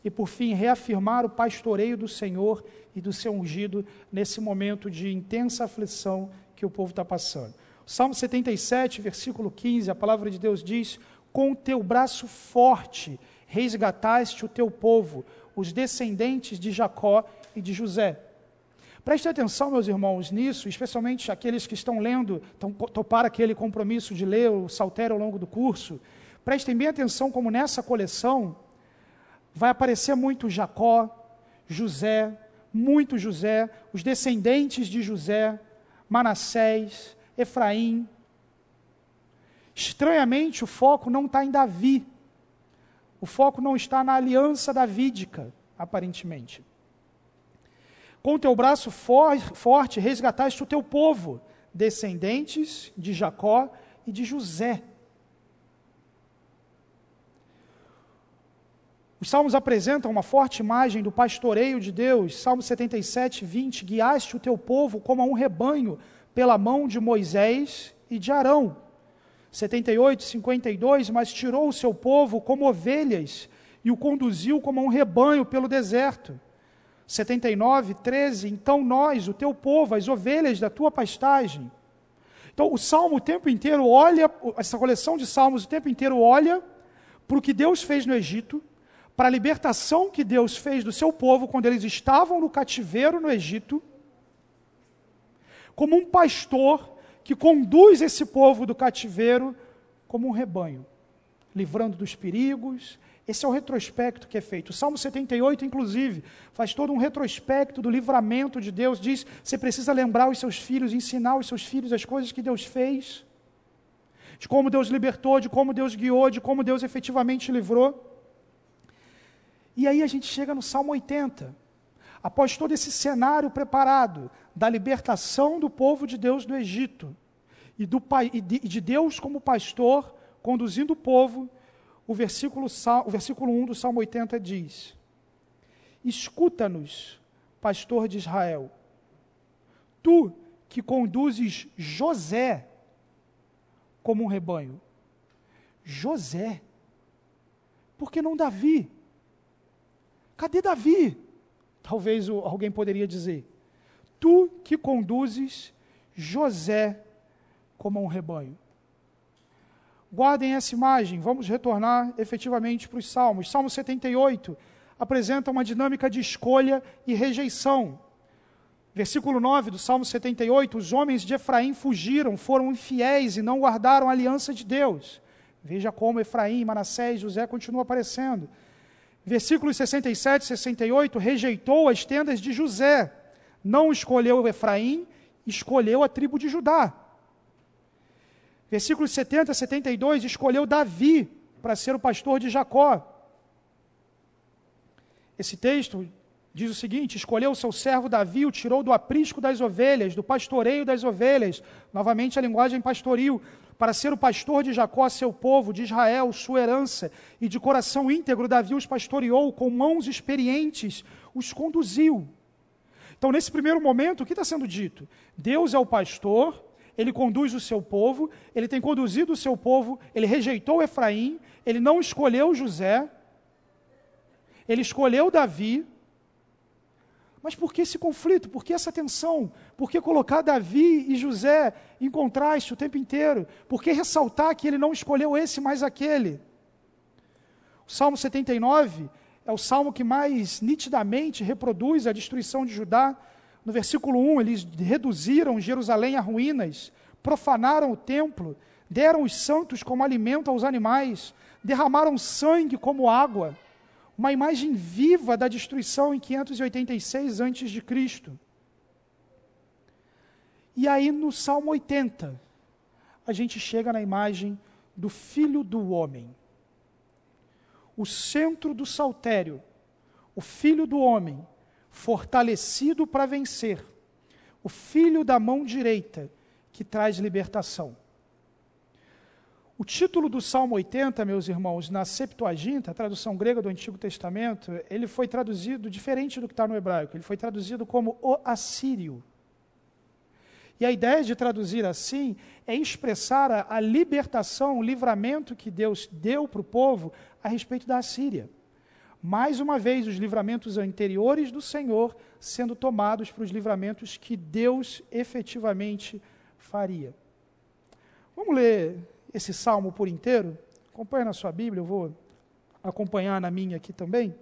E, por fim, reafirmar o pastoreio do Senhor e do seu ungido nesse momento de intensa aflição que o povo está passando. Salmo 77, versículo 15, a palavra de Deus diz: Com o teu braço forte resgataste o teu povo, os descendentes de Jacó e de José. Preste atenção, meus irmãos, nisso, especialmente aqueles que estão lendo, estão topar aquele compromisso de ler o Saltério ao longo do curso. Prestem bem atenção como nessa coleção vai aparecer muito Jacó, José, muito José, os descendentes de José, Manassés, Efraim. Estranhamente, o foco não está em Davi. O foco não está na aliança davídica, aparentemente. Com o teu braço for, forte resgataste o teu povo, descendentes de Jacó e de José. Os salmos apresentam uma forte imagem do pastoreio de Deus. Salmo 77, 20: Guiaste o teu povo como a um rebanho pela mão de Moisés e de Arão. 78, 52: Mas tirou o seu povo como ovelhas e o conduziu como a um rebanho pelo deserto. 79, 13, então nós, o teu povo, as ovelhas da tua pastagem. Então o salmo o tempo inteiro olha, essa coleção de salmos o tempo inteiro olha para o que Deus fez no Egito, para a libertação que Deus fez do seu povo quando eles estavam no cativeiro no Egito, como um pastor que conduz esse povo do cativeiro como um rebanho, livrando dos perigos, esse é o retrospecto que é feito. O Salmo 78, inclusive, faz todo um retrospecto do livramento de Deus. Diz: você precisa lembrar os seus filhos, ensinar os seus filhos as coisas que Deus fez, de como Deus libertou, de como Deus guiou, de como Deus efetivamente livrou. E aí a gente chega no Salmo 80. Após todo esse cenário preparado da libertação do povo de Deus do Egito e, do, e de Deus como pastor conduzindo o povo o versículo, o versículo 1 do Salmo 80 diz: Escuta-nos, pastor de Israel, tu que conduzes José como um rebanho. José. Por que não Davi? Cadê Davi? Talvez alguém poderia dizer. Tu que conduzes José como um rebanho. Guardem essa imagem, vamos retornar efetivamente para os Salmos. Salmo 78 apresenta uma dinâmica de escolha e rejeição. Versículo 9 do Salmo 78: Os homens de Efraim fugiram, foram infiéis e não guardaram a aliança de Deus. Veja como Efraim, Manassés, José continuam aparecendo. Versículos 67 e 68: Rejeitou as tendas de José, não escolheu Efraim, escolheu a tribo de Judá. Versículos 70 a 72: Escolheu Davi para ser o pastor de Jacó. Esse texto diz o seguinte: escolheu o seu servo Davi, o tirou do aprisco das ovelhas, do pastoreio das ovelhas, novamente a linguagem pastoril, para ser o pastor de Jacó, seu povo, de Israel, sua herança, e de coração íntegro, Davi os pastoreou, com mãos experientes, os conduziu. Então, nesse primeiro momento, o que está sendo dito? Deus é o pastor, ele conduz o seu povo, ele tem conduzido o seu povo, ele rejeitou Efraim, ele não escolheu José, ele escolheu Davi, mas por que esse conflito? Por que essa tensão? Por que colocar Davi e José em contraste o tempo inteiro? Por que ressaltar que ele não escolheu esse mais aquele? O Salmo 79 é o salmo que mais nitidamente reproduz a destruição de Judá. No versículo 1, eles reduziram Jerusalém a ruínas, profanaram o templo, deram os santos como alimento aos animais, derramaram sangue como água uma imagem viva da destruição em 586 a.C. E aí no Salmo 80, a gente chega na imagem do Filho do Homem. O centro do saltério, o Filho do Homem, fortalecido para vencer, o Filho da mão direita, que traz libertação. O título do Salmo 80, meus irmãos, na Septuaginta, a tradução grega do Antigo Testamento, ele foi traduzido diferente do que está no hebraico. Ele foi traduzido como o Assírio. E a ideia de traduzir assim é expressar a, libertação, o livramento que Deus deu para o povo a respeito da Assíria. Mais uma vez, os livramentos anteriores do Senhor sendo tomados para os livramentos que Deus efetivamente faria. Vamos ler esse salmo por inteiro? Acompanhe na sua Bíblia, eu vou acompanhar na minha aqui também,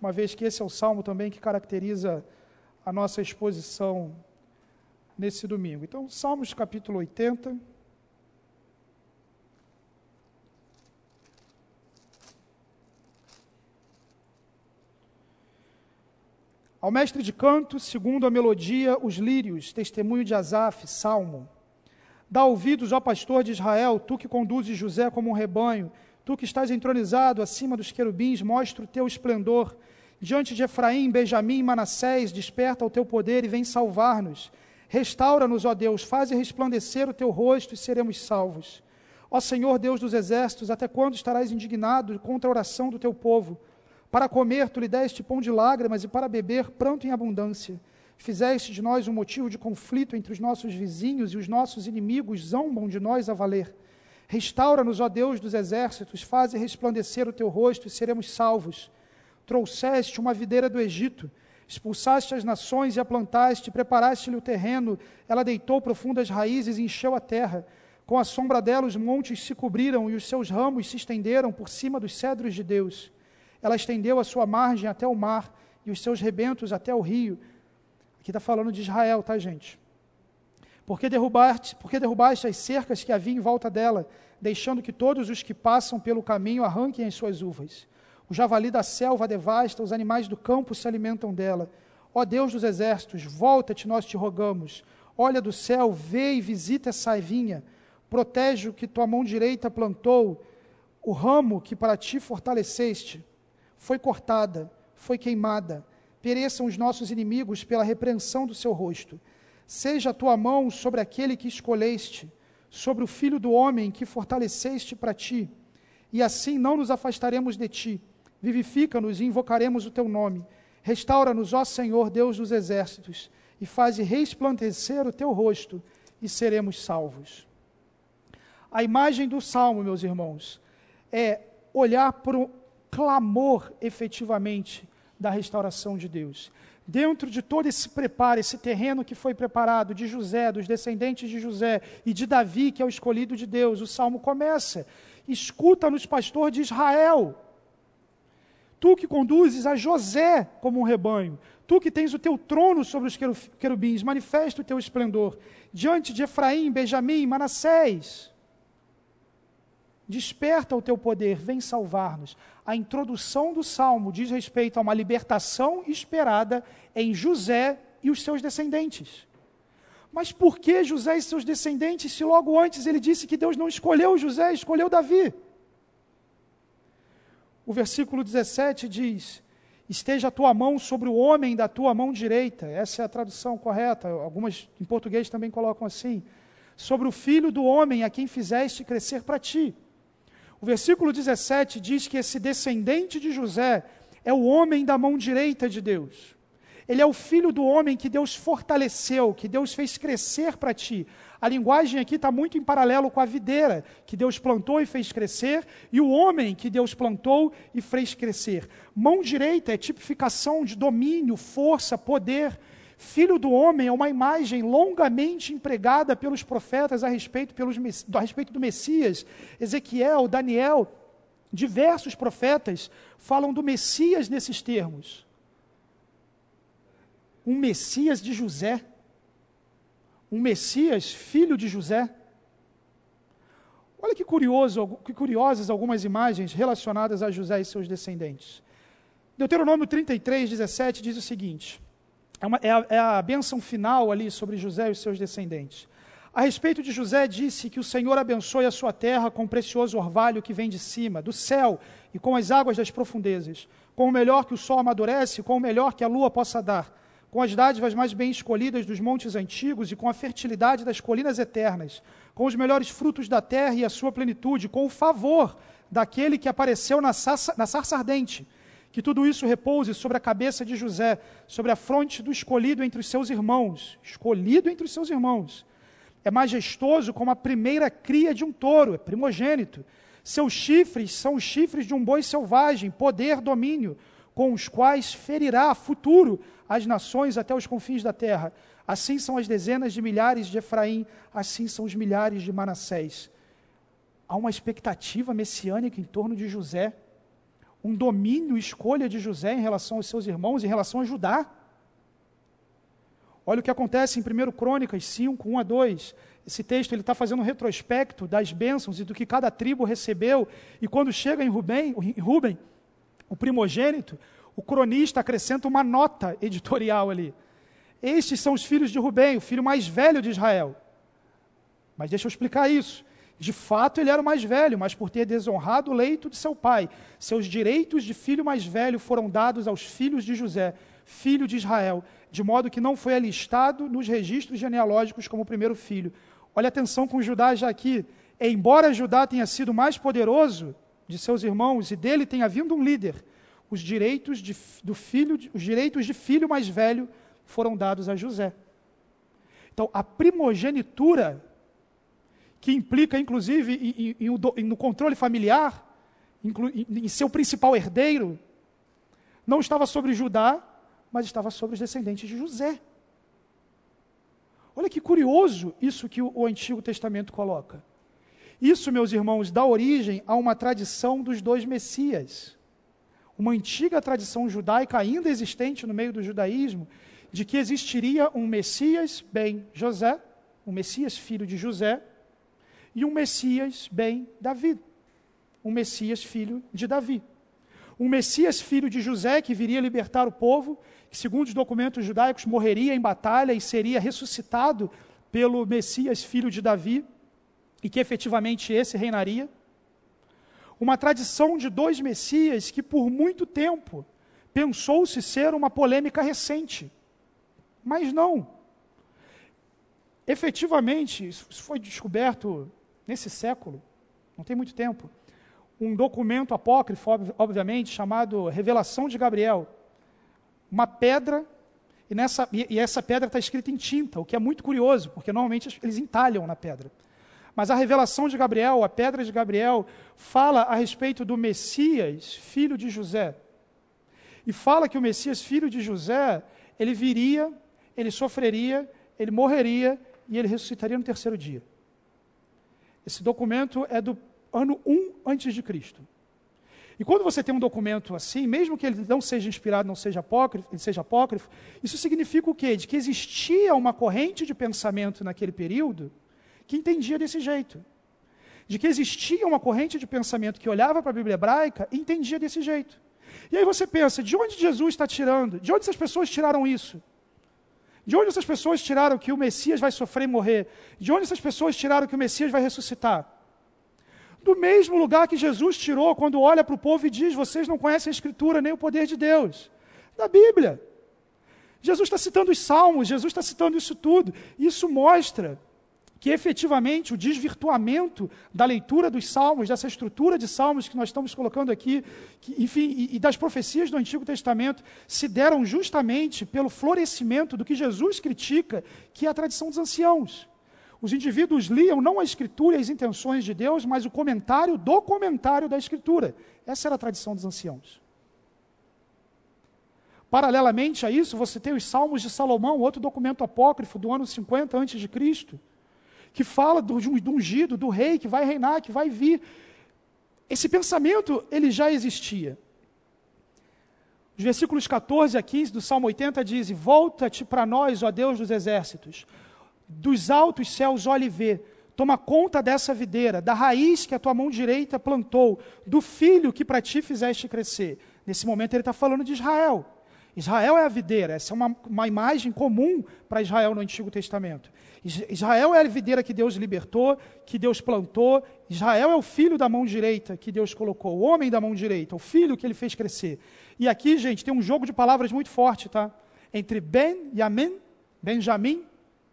uma vez que esse é o salmo também que caracteriza a nossa exposição nesse domingo. Então, Salmos capítulo 80. Ao mestre de canto, segundo a melodia, os lírios, testemunho de Asaf, salmo. Dá ouvidos, ó pastor de Israel, tu que conduzes José como um rebanho, tu que estás entronizado acima dos querubins, mostra o teu esplendor. Diante de Efraim, Benjamim e Manassés, desperta o teu poder e vem salvar-nos. Restaura-nos, ó Deus, faze resplandecer o teu rosto e seremos salvos. Ó Senhor Deus dos exércitos, até quando estarás indignado contra a oração do teu povo? Para comer, tu lhe deste pão de lágrimas e para beber, pranto em abundância. Fizeste de nós um motivo de conflito entre os nossos vizinhos e os nossos inimigos zombam de nós a valer. Restaura-nos, ó Deus dos exércitos, faze resplandecer o teu rosto e seremos salvos. Trouxeste uma videira do Egito, expulsaste as nações e a plantaste, preparaste-lhe o terreno, ela deitou profundas raízes e encheu a terra. Com a sombra dela os montes se cobriram e os seus ramos se estenderam por cima dos cedros de Deus. Ela estendeu a sua margem até o mar e os seus rebentos até o rio Aqui está falando de Israel, tá, gente? Porque derrubaste, porque derrubaste as cercas que havia em volta dela, deixando que todos os que passam pelo caminho arranquem as suas uvas. O javali da selva devasta, os animais do campo se alimentam dela. Ó Deus dos exércitos, volta-te, nós te rogamos. Olha do céu, vê e visita essa vinha. Protege o que tua mão direita plantou, o ramo que para ti fortaleceste. Foi cortada, foi queimada pereçam os nossos inimigos pela repreensão do seu rosto. Seja a tua mão sobre aquele que escolheste, sobre o filho do homem que fortaleceste para ti, e assim não nos afastaremos de ti. Vivifica-nos e invocaremos o teu nome. Restaura-nos, ó Senhor, Deus dos exércitos, e faze resplandecer o teu rosto, e seremos salvos. A imagem do salmo, meus irmãos, é olhar para clamor efetivamente da restauração de Deus. Dentro de todo esse preparo, esse terreno que foi preparado de José, dos descendentes de José e de Davi, que é o escolhido de Deus, o salmo começa: Escuta-nos, pastor de Israel. tu que conduzes a José como um rebanho, tu que tens o teu trono sobre os querubins, manifesta o teu esplendor diante de Efraim, Benjamim, Manassés. Desperta o teu poder, vem salvar-nos. A introdução do salmo diz respeito a uma libertação esperada em José e os seus descendentes. Mas por que José e seus descendentes, se logo antes ele disse que Deus não escolheu José, escolheu Davi? O versículo 17 diz: Esteja a tua mão sobre o homem da tua mão direita. Essa é a tradução correta. Algumas em português também colocam assim. Sobre o filho do homem a quem fizeste crescer para ti. O versículo 17 diz que esse descendente de José é o homem da mão direita de Deus. Ele é o filho do homem que Deus fortaleceu, que Deus fez crescer para ti. A linguagem aqui está muito em paralelo com a videira, que Deus plantou e fez crescer, e o homem que Deus plantou e fez crescer. Mão direita é tipificação de domínio, força, poder. Filho do homem é uma imagem longamente empregada pelos profetas a respeito, pelos, a respeito do Messias. Ezequiel, Daniel, diversos profetas falam do Messias nesses termos. Um Messias de José. Um Messias, filho de José. Olha que curioso, que curiosas algumas imagens relacionadas a José e seus descendentes. Deuteronômio 33, 17 diz o seguinte: é, uma, é, a, é a bênção final ali sobre José e seus descendentes. A respeito de José, disse que o Senhor abençoe a sua terra com o precioso orvalho que vem de cima, do céu, e com as águas das profundezas, com o melhor que o sol amadurece, com o melhor que a lua possa dar, com as dádivas mais bem escolhidas dos montes antigos e com a fertilidade das colinas eternas, com os melhores frutos da terra e a sua plenitude, com o favor daquele que apareceu na sarça, na sarça ardente que tudo isso repouse sobre a cabeça de José, sobre a fronte do escolhido entre os seus irmãos. Escolhido entre os seus irmãos. É majestoso como a primeira cria de um touro, é primogênito. Seus chifres são os chifres de um boi selvagem, poder, domínio, com os quais ferirá futuro as nações até os confins da terra. Assim são as dezenas de milhares de Efraim, assim são os milhares de Manassés. Há uma expectativa messiânica em torno de José um domínio, escolha de José em relação aos seus irmãos, em relação a Judá. Olha o que acontece em 1 Crônicas 5, 1 a 2. Esse texto ele está fazendo um retrospecto das bênçãos e do que cada tribo recebeu. E quando chega em Rubem, em Rubem, o primogênito, o cronista acrescenta uma nota editorial ali. Estes são os filhos de Rubem, o filho mais velho de Israel. Mas deixa eu explicar isso. De fato, ele era o mais velho, mas por ter desonrado o leito de seu pai, seus direitos de filho mais velho foram dados aos filhos de José, filho de Israel, de modo que não foi alistado nos registros genealógicos como primeiro filho. Olha atenção com Judá já aqui. Embora Judá tenha sido mais poderoso de seus irmãos e dele tenha vindo um líder, os direitos de, do filho, os direitos de filho mais velho foram dados a José. Então, a primogenitura que implica, inclusive, em, em, em, no controle familiar, inclu, em, seu principal herdeiro, não estava sobre Judá, mas estava sobre os descendentes de José. Olha que curioso isso que o, o Antigo Testamento coloca. Isso, meus irmãos, dá origem a uma tradição dos dois Messias. Uma antiga tradição judaica ainda existente no meio do judaísmo, de que existiria um Messias, bem, José, um Messias filho de José, e um Messias bem Davi, um Messias filho de Davi. Um Messias filho de José que viria libertar o povo, que segundo os documentos judaicos morreria em batalha e seria ressuscitado pelo Messias filho de Davi, e que efetivamente esse reinaria. Uma tradição de dois Messias que por muito tempo pensou-se ser uma polêmica recente. Mas não. Efetivamente, isso foi descoberto nesse século, não tem muito tempo, um documento apócrifo, obviamente, chamado Revelação de Gabriel. Uma pedra, e, nessa, e, essa pedra está escrita em tinta, o que é muito curioso, porque normalmente eles entalham na pedra. Mas a revelação de Gabriel, a pedra de Gabriel, fala a respeito do Messias, filho de José. E fala que o Messias, filho de José, ele viria, ele sofreria, ele morreria e ele ressuscitaria no terceiro dia. Esse documento é do ano 1 antes de Cristo. E quando você tem um documento assim, mesmo que ele não seja inspirado, não seja apócrifo, ele seja apócrifo, isso significa o quê? De que existia uma corrente de pensamento naquele período que entendia desse jeito. De que existia uma corrente de pensamento que olhava para a Bíblia hebraica e entendia desse jeito. E aí você pensa, de onde Jesus está tirando? De onde essas pessoas tiraram isso? De onde essas pessoas tiraram que o Messias vai sofrer e morrer? De onde essas pessoas tiraram que o Messias vai ressuscitar? Do mesmo lugar que Jesus tirou quando olha para o povo e diz: Vocês não conhecem a Escritura nem o poder de Deus. Da Bíblia. Jesus está citando os Salmos, Jesus está citando isso tudo. Isso mostra que efetivamente o desvirtuamento da leitura dos salmos, dessa estrutura de salmos que nós estamos colocando aqui, que, enfim, e, e, das profecias do Antigo Testamento, se deram justamente pelo florescimento do que Jesus critica, que é a tradição dos anciãos. Os indivíduos liam não a Escritura e as intenções de Deus, mas o comentário do comentário da Escritura. Essa era a tradição dos anciãos. Paralelamente a isso, você tem os Salmos de Salomão, outro documento apócrifo do ano 50 a.C., que fala do, do ungido, do rei que vai reinar, que vai vir. Esse pensamento, ele já existia. Os versículos 14 a 15 do Salmo 80 dizem: Volta-te para nós, ó Deus dos exércitos, dos altos céus olhe e vê, toma conta dessa videira, da raiz que a tua mão direita plantou, do filho que para ti fizeste crescer. Nesse momento ele está falando de Israel. Israel é a videira, essa é uma, uma imagem comum para Israel no Antigo Testamento. Israel é a videira que Deus libertou, que Deus plantou. Israel é o filho da mão direita que Deus colocou, o homem da mão direita, o filho que ele fez crescer. E aqui, gente, tem um jogo de palavras muito forte, tá? Entre Ben e Amen, Benjamim,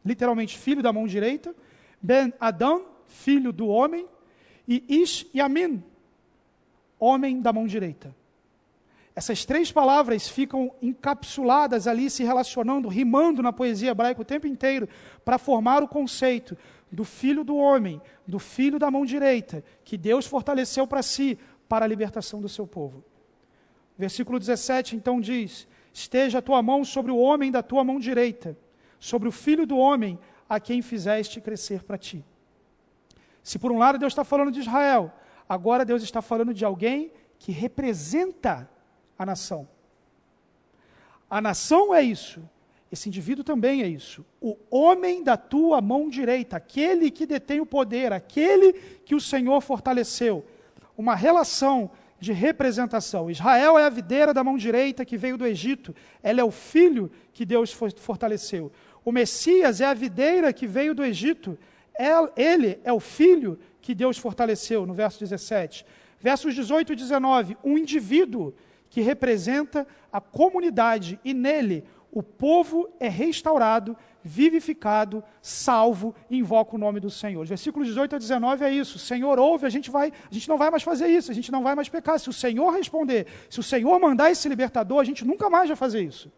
literalmente filho da mão direita, Ben Adão, filho do homem, e Ish e Amin, homem da mão direita. Essas três palavras ficam encapsuladas ali, se relacionando, rimando na poesia hebraica o tempo inteiro, para formar o conceito do filho do homem, do filho da mão direita, que Deus fortaleceu para si, para a libertação do seu povo. Versículo 17 então diz: Esteja a tua mão sobre o homem da tua mão direita, sobre o filho do homem a quem fizeste crescer para ti. Se por um lado Deus está falando de Israel, agora Deus está falando de alguém que representa a nação. A nação é isso. Esse indivíduo também é isso. O homem da tua mão direita, aquele que detém o poder, aquele que o Senhor fortaleceu. Uma relação de representação. Israel é a videira da mão direita que veio do Egito. Ela é o filho que Deus fortaleceu. O Messias é a videira que veio do Egito. Ele é o filho que Deus fortaleceu, no verso 17. Versos 18 e 19. Um indivíduo que representa a comunidade, e nele o povo é restaurado, vivificado, salvo e invoca o nome do Senhor. Versículos 18 a 19 é isso. Senhor ouve, a gente vai, a gente não vai mais fazer isso, a gente não vai mais pecar. Se o Senhor responder, se o Senhor mandar esse libertador, a gente nunca mais vai fazer isso.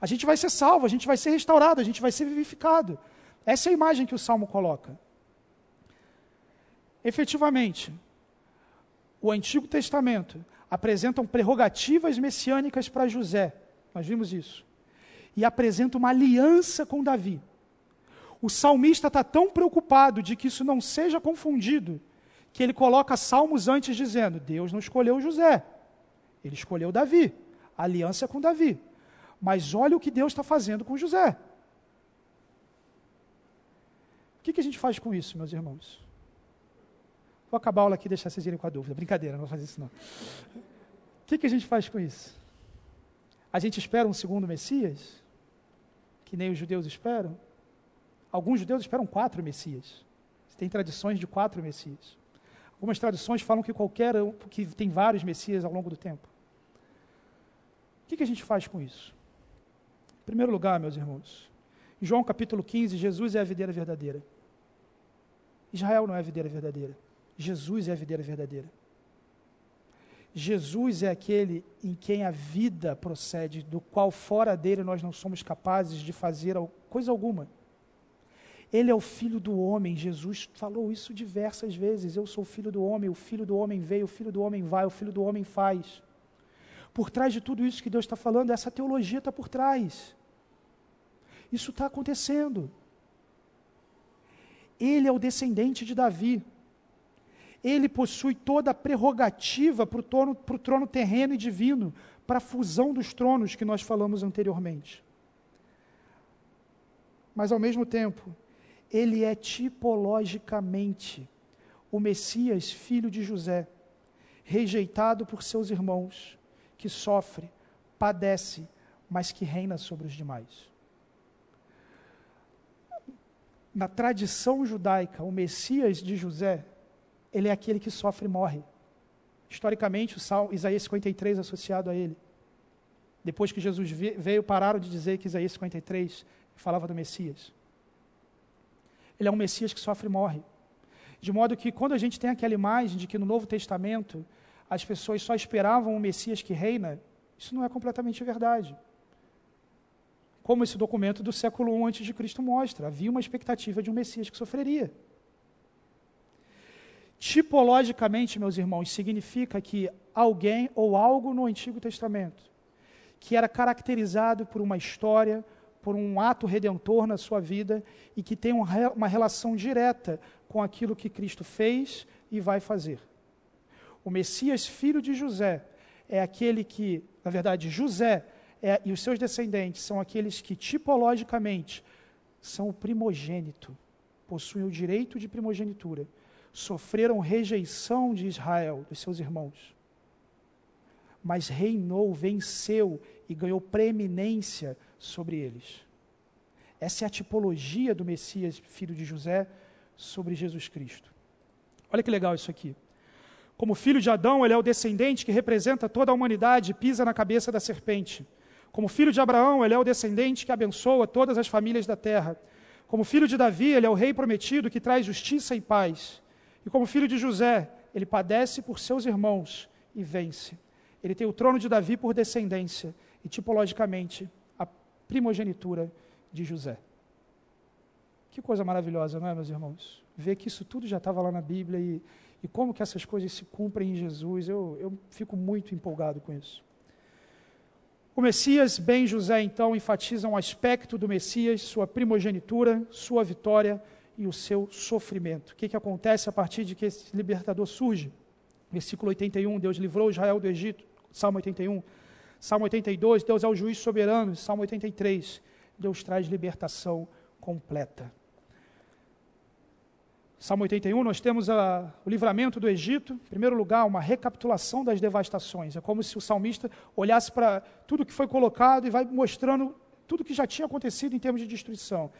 A gente vai ser salvo, a gente vai ser restaurado, a gente vai ser vivificado. Essa é a imagem que o salmo coloca. Efetivamente, o Antigo Testamento apresentam prerrogativas messiânicas para José. Nós vimos isso. E apresenta uma aliança com Davi. O salmista está tão preocupado de que isso não seja confundido, que ele coloca salmos antes dizendo: Deus não escolheu José, ele escolheu Davi. Aliança com Davi. Mas olha o que Deus está fazendo com José. O que, que a gente faz com isso, meus irmãos? Vou acabar a aula aqui e deixar vocês irem com a dúvida. Brincadeira, não vou fazer isso não. O que, que a gente faz com isso? A gente espera um segundo Messias? Que nem os judeus esperam? Alguns judeus esperam quatro Messias. Tem tradições de quatro Messias. Algumas tradições falam que qualquer que tem vários Messias ao longo do tempo. O que, que a gente faz com isso? Em primeiro lugar, meus irmãos, em João capítulo 15, Jesus é a videira verdadeira. Israel não é a videira verdadeira. Jesus é a videira verdadeira. Jesus é aquele em quem a vida procede, do qual fora dele nós não somos capazes de fazer coisa alguma. Ele é o filho do homem, Jesus falou isso diversas vezes. Eu sou o filho do homem, o filho do homem veio, o filho do homem vai, o filho do homem faz. Por trás de tudo isso que Deus está falando, essa teologia está por trás. Isso está acontecendo. Ele é o descendente de Davi. Ele possui toda a prerrogativa para o trono, trono terreno e divino, para a fusão dos tronos que nós falamos anteriormente. Mas, ao mesmo tempo, ele é tipologicamente o Messias, filho de José, rejeitado por seus irmãos, que sofre, padece, mas que reina sobre os demais. Na tradição judaica, o Messias de José ele é aquele que sofre e morre. Historicamente, o Salmo, Isaías 53 associado a ele. Depois que Jesus veio, pararam de dizer que Isaías 53 falava do Messias. Ele é um Messias que sofre e morre. De modo que, quando a gente tem aquela imagem de que no Novo Testamento as pessoas só esperavam um Messias que reina, isso não é completamente verdade. Como esse documento do século I Cristo mostra, havia uma expectativa de um Messias que sofreria. Tipologicamente, meus irmãos, significa que alguém ou algo no Antigo Testamento que era caracterizado por uma história, por um ato redentor na sua vida e que tem uma relação direta com aquilo que Cristo fez e vai fazer. O Messias, filho de José, é aquele que, na verdade, José é, e os seus descendentes são aqueles que tipologicamente são o primogênito, possuem o direito de primogenitura sofreram rejeição de Israel, dos seus irmãos. Mas reinou, venceu e ganhou preeminência sobre eles. Essa é a tipologia do Messias, filho de José, sobre Jesus Cristo. Olha que legal isso aqui. Como filho de Adão, ele é o descendente que representa toda a humanidade e pisa na cabeça da serpente. Como filho de Abraão, ele é o descendente que abençoa todas as famílias da terra. Como filho de Davi, ele é o rei prometido que traz justiça e paz. E como filho de José, ele padece por seus irmãos e vence. Ele tem o trono de Davi por descendência e, tipologicamente, a primogenitura de José. Que coisa maravilhosa, não é, meus irmãos? Ver que isso tudo já estava lá na Bíblia e, e como que essas coisas se cumprem em Jesus, eu, eu fico muito empolgado com isso. O Messias, bem José, então, enfatiza um aspecto do Messias, sua primogenitura, sua vitória e o seu sofrimento. O que, que acontece a partir de que esse libertador surge? Versículo 81, Deus livrou Israel do Egito. Salmo 81. Salmo 82, Deus é o juiz soberano. Salmo 83, Deus traz libertação completa. Salmo 81, nós temos a, o livramento do Egito. Em primeiro lugar, uma recapitulação das devastações. É como se o salmista olhasse para tudo que foi colocado e vai mostrando tudo que já tinha acontecido em termos de destruição.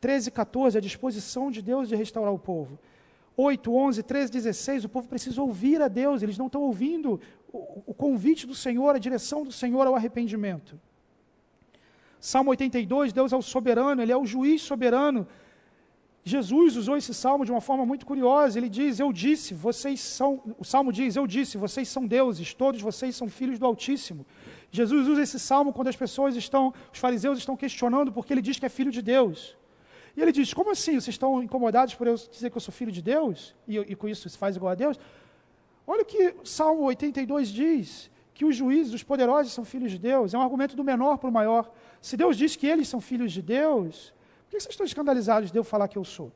13, 14, a disposição de Deus de restaurar o povo. 8, 11, 13, 16, o povo precisa ouvir a Deus, eles não estão ouvindo o, o convite do Senhor, a direção do Senhor ao arrependimento. Salmo 82, Deus é o soberano, Ele é o juiz soberano. Jesus usou esse salmo de uma forma muito curiosa. Ele diz: Eu disse, vocês são. O salmo diz: Eu disse, vocês são deuses, todos vocês são filhos do Altíssimo. Jesus usa esse salmo quando as pessoas estão, os fariseus estão questionando porque ele diz que é filho de Deus. E ele diz: Como assim? Vocês estão incomodados por eu dizer que eu sou filho de Deus? E, e com isso se faz igual a Deus? Olha o que Salmo 82 diz: que os juízes, os poderosos, são filhos de Deus. É um argumento do menor para o maior. Se Deus diz que eles são filhos de Deus, por que vocês estão escandalizados de eu falar que eu sou?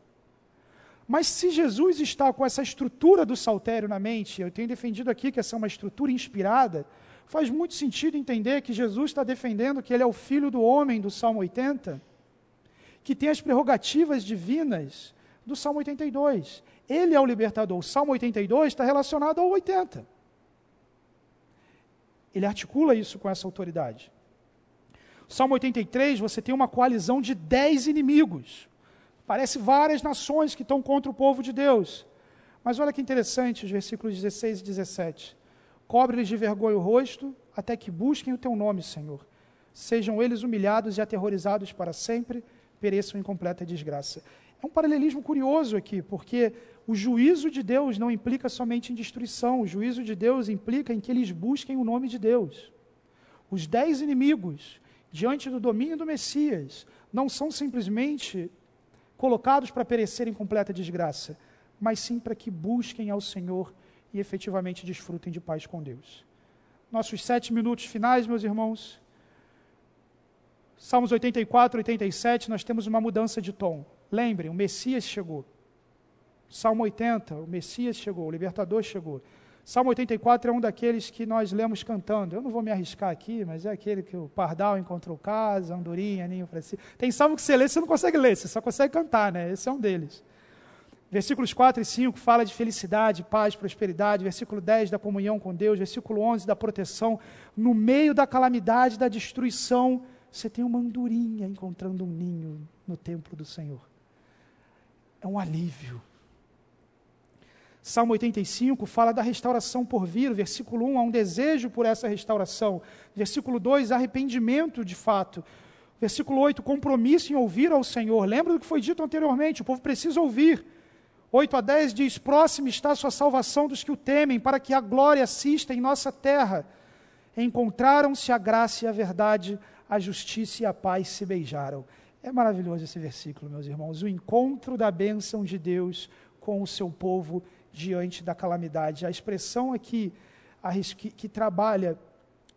Mas se Jesus está com essa estrutura do saltério na mente, eu tenho defendido aqui que essa é uma estrutura inspirada, faz muito sentido entender que Jesus está defendendo que ele é o filho do homem do Salmo 80 que tem as prerrogativas divinas do Salmo 82. Ele é o libertador. O Salmo 82 está relacionado ao 80. Ele articula isso com essa autoridade. Salmo 83, você tem uma coalizão de dez inimigos. Parece várias nações que estão contra o povo de Deus. Mas olha que interessante os versículos 16 e 17. Cobre-lhes de vergonha o rosto, até que busquem o teu nome, Senhor. Sejam eles humilhados e aterrorizados para sempre pereçam em completa desgraça. É um paralelismo curioso aqui, porque o juízo de Deus não implica somente em destruição, o juízo de Deus implica em que eles busquem o nome de Deus. Os dez inimigos, diante do domínio do Messias, não são simplesmente colocados para perecer em completa desgraça, mas sim para que busquem ao Senhor e efetivamente desfrutem de paz com Deus. Nossos sete minutos finais, meus irmãos, Salmos 84, 87, nós temos uma mudança de tom. Lembrem, o Messias chegou. Salmo 80, o Messias chegou, o libertador chegou. Salmo 84 é um daqueles que nós lemos cantando. Eu não vou me arriscar aqui, mas é aquele que o pardal encontrou casa, andorinha, ninho para si. Tem salmo que você lê, você não consegue ler, você só consegue cantar, né? Esse é um deles. Versículos 4 e 5 fala de felicidade, paz, prosperidade. Versículo 10 da comunhão com Deus. Versículo 11 da proteção. No meio da calamidade, da destruição, você tem uma andorinha encontrando um ninho no templo do Senhor. É um alívio. Salmo 85 fala da restauração por vir, versículo 1, há um desejo por essa restauração. Versículo 2, arrependimento de fato. Versículo 8, compromisso em ouvir ao Senhor. Lembra do que foi dito anteriormente, o povo precisa ouvir. 8 a 10 diz: Próximo está a sua salvação dos que o temem, para que a glória assista em nossa terra. Encontraram-se a graça e a verdade, a justiça e a paz se beijaram. É maravilhoso esse versículo, meus irmãos. O encontro da bênção de Deus com o seu povo diante da calamidade. A expressão aqui que, que trabalha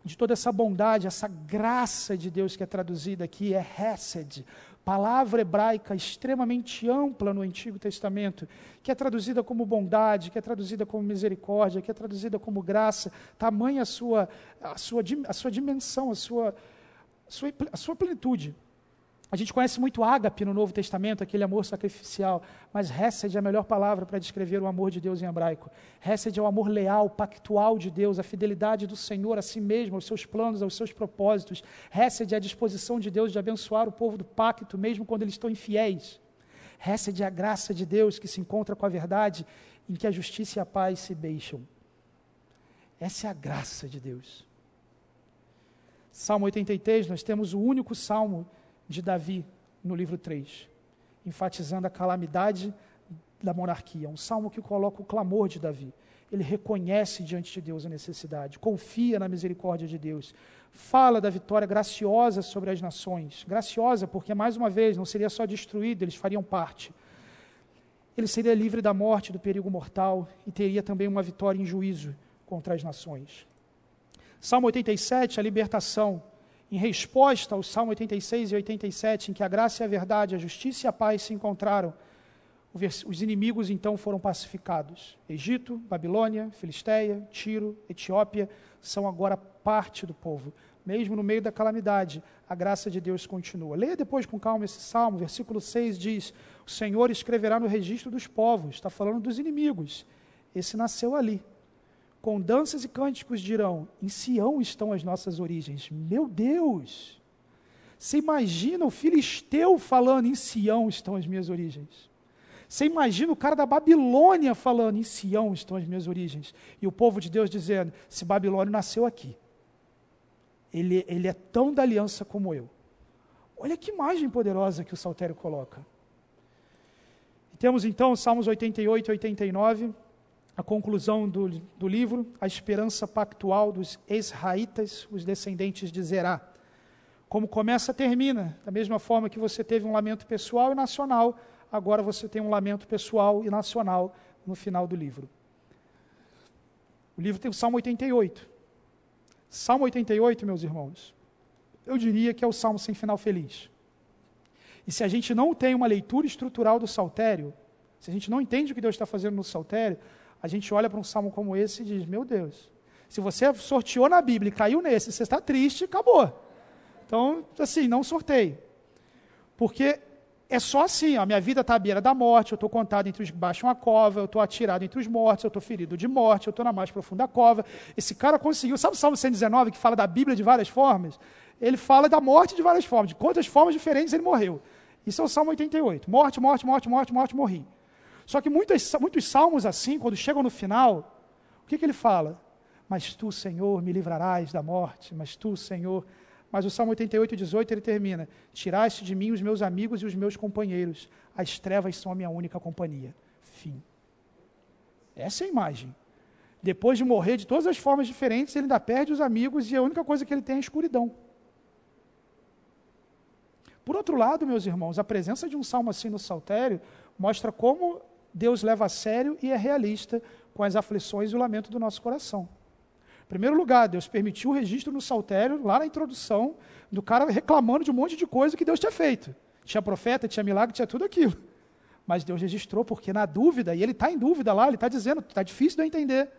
de toda essa bondade, essa graça de Deus que é traduzida aqui é Hesed, palavra hebraica extremamente ampla no Antigo Testamento, que é traduzida como bondade, que é traduzida como misericórdia, que é traduzida como graça, tamanha a sua, a sua, a sua dimensão, a sua, a sua, a sua plenitude. A gente conhece muito ágape no Novo Testamento, aquele amor sacrificial, mas Hesed é a melhor palavra para descrever o amor de Deus em hebraico. Hesed é o amor leal, pactual de Deus, a fidelidade do Senhor a si mesmo, aos seus planos, aos seus propósitos. Hesed é a disposição de Deus de abençoar o povo do pacto, mesmo quando eles estão infiéis. Hesed é a graça de Deus que se encontra com a verdade, em que a justiça e a paz se beijam. Essa é a graça de Deus. Salmo 83, nós temos o único salmo de Davi no livro 3, enfatizando a calamidade da monarquia. Um salmo que coloca o clamor de Davi. Ele reconhece diante de Deus a necessidade, confia na misericórdia de Deus, fala da vitória graciosa sobre as nações. Graciosa porque, mais uma vez, não seria só destruído, eles fariam parte. Ele seria livre da morte, do perigo mortal e teria também uma vitória em juízo contra as nações. Salmo 87, a libertação em resposta ao Salmo 86 e 87, em que a graça e a verdade, a justiça e a paz se encontraram, os inimigos então foram pacificados. Egito, Babilônia, Filisteia, Tiro, Etiópia são agora parte do povo. Mesmo no meio da calamidade, a graça de Deus continua. Leia depois com calma esse salmo. Versículo 6 diz: O Senhor escreverá no registro dos povos. Está falando dos inimigos. Esse nasceu ali com danças e cânticos dirão: Em Sião estão as nossas origens. Meu Deus! Você imagina o filisteu falando: Em Sião estão as minhas origens. Você imagina o cara da Babilônia falando: Em Sião estão as minhas origens. E o povo de Deus dizendo: Esse Babilônio nasceu aqui. Ele, ele é tão da aliança como eu. Olha que imagem poderosa que o Saltério coloca. E temos então Salmos 88 e 89 a conclusão do, do livro, a esperança pactual dos israelitas, os descendentes de Zerá. Como começa, termina. Da mesma forma que você teve um lamento pessoal e nacional, agora você tem um lamento pessoal e nacional no final do livro. O livro tem o Salmo 88. Salmo 88, meus irmãos, eu diria que é o salmo sem final feliz. E se a gente não tem uma leitura estrutural do saltério, se a gente não entende o que Deus está fazendo no saltério, a gente olha para um salmo como esse e diz: Meu Deus, se você sorteou na Bíblia e caiu nesse, você está triste, acabou. Então, assim, não sorteie. Porque é só assim, a minha vida está à beira da morte, eu estou contado entre os baixo uma cova, eu estou atirado entre os mortos, eu estou ferido de morte, eu estou na mais profunda cova. Esse cara conseguiu, sabe o Salmo 119 que fala da Bíblia de várias formas? Ele fala da morte de várias formas, de quantas formas diferentes ele morreu. Isso é o Salmo 88. Morte, morte, morte, morte, morte, morri. Só que muitos, muitos salmos assim, quando chegam no final, o que, que ele fala? Mas tu, Senhor, me livrarás da morte, mas tu, Senhor. Mas o Salmo 88, 18, ele termina: Tiraste de mim os meus amigos e os meus companheiros, as trevas são a minha única companhia. Fim. Essa é a imagem. Depois de morrer de todas as formas diferentes, ele ainda perde os amigos e a única coisa que ele tem é a escuridão. Por outro lado, meus irmãos, a presença de um salmo assim no saltério mostra como Deus leva a sério e é realista com as aflições e o lamento do nosso coração. Em primeiro lugar, Deus permitiu o registro no saltério, lá na introdução, do cara reclamando de um monte de coisa que Deus tinha feito. Tinha profeta, tinha milagre, tinha tudo aquilo. Mas Deus registrou, porque na dúvida, e ele está em dúvida lá, ele está dizendo, está difícil de eu entender.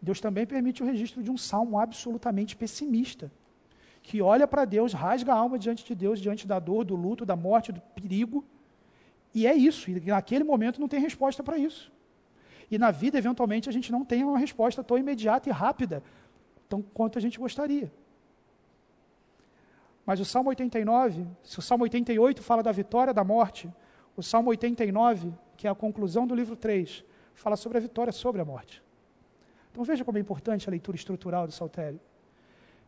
Deus também permite o registro de um salmo absolutamente pessimista, que olha para Deus, rasga a alma diante de Deus, diante da dor, do luto, da morte, do perigo, e é isso, e naquele momento não tem resposta para isso. E na vida, eventualmente, a gente não tem uma resposta tão imediata e rápida tão quanto a gente gostaria. Mas o Salmo 89, se o Salmo 88 fala da vitória da morte, o Salmo 89, que é a conclusão do livro 3, fala sobre a vitória sobre a morte. Então veja como é importante a leitura estrutural do Saltério.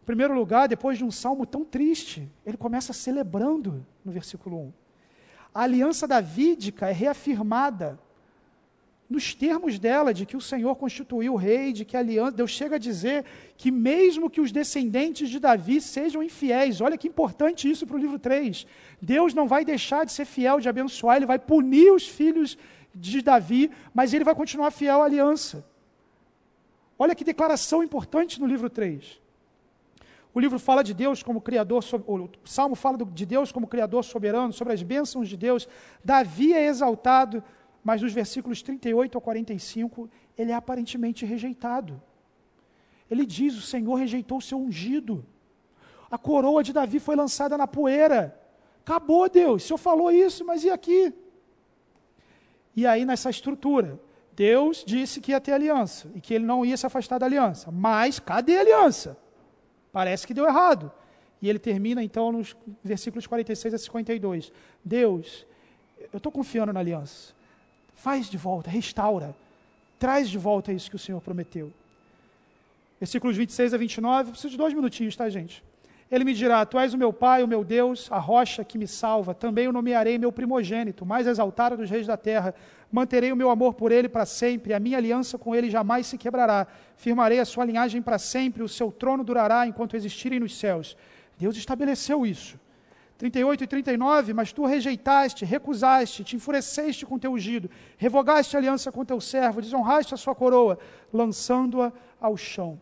Em primeiro lugar, depois de um salmo tão triste, ele começa celebrando no versículo 1. A aliança davídica é reafirmada nos termos dela, de que o Senhor constituiu o rei, de que a aliança. Deus chega a dizer que, mesmo que os descendentes de Davi sejam infiéis, olha que importante isso para o livro 3. Deus não vai deixar de ser fiel, de abençoar, ele vai punir os filhos de Davi, mas ele vai continuar fiel à aliança. Olha que declaração importante no livro 3. O livro fala de Deus como Criador, o Salmo fala de Deus como Criador soberano, sobre as bênçãos de Deus. Davi é exaltado, mas nos versículos 38 a 45, ele é aparentemente rejeitado. Ele diz: O Senhor rejeitou o seu ungido. A coroa de Davi foi lançada na poeira. Acabou, Deus. O Senhor falou isso, mas e aqui? E aí, nessa estrutura, Deus disse que ia ter aliança e que ele não ia se afastar da aliança. Mas cadê a aliança? Parece que deu errado. E ele termina então nos versículos 46 a 52. Deus, eu estou confiando na aliança. Faz de volta, restaura. Traz de volta isso que o Senhor prometeu. Versículos 26 a 29. Preciso de dois minutinhos, tá, gente? Ele me dirá: Tu és o meu Pai, o meu Deus, a rocha que me salva. Também o nomearei meu primogênito, mais exaltado dos reis da terra. Manterei o meu amor por ele para sempre, a minha aliança com ele jamais se quebrará. Firmarei a sua linhagem para sempre, o seu trono durará enquanto existirem nos céus. Deus estabeleceu isso. 38 e 39, mas tu rejeitaste, recusaste, te enfureceste com teu ungido, revogaste a aliança com teu servo, desonraste a sua coroa, lançando-a ao chão.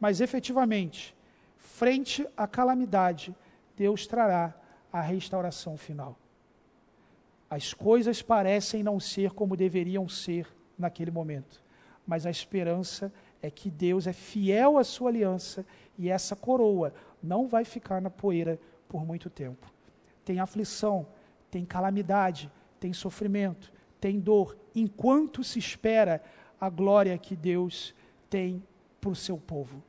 Mas efetivamente, frente à calamidade, Deus trará a restauração final. As coisas parecem não ser como deveriam ser naquele momento, mas a esperança é que Deus é fiel à sua aliança e essa coroa não vai ficar na poeira por muito tempo. Tem aflição, tem calamidade, tem sofrimento, tem dor, enquanto se espera a glória que Deus tem para o seu povo.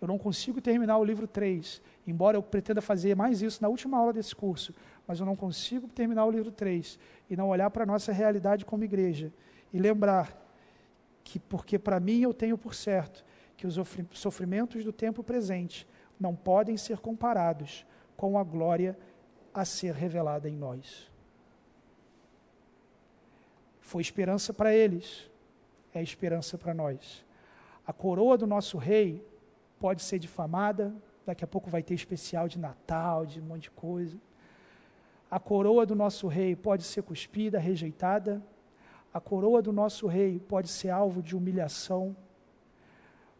Eu não consigo terminar o livro 3, embora eu pretenda fazer mais isso na última aula desse curso, mas eu não consigo terminar o livro 3 e não olhar para a nossa realidade como igreja e lembrar que, porque para mim eu tenho por certo que os sofrimentos do tempo presente não podem ser comparados com a glória a ser revelada em nós. Foi esperança para eles, é esperança para nós. A coroa do nosso rei pode ser difamada, daqui a pouco vai ter especial de Natal, de um monte de coisa. A coroa do nosso rei pode ser cuspida, rejeitada. A coroa do nosso rei pode ser alvo de humilhação.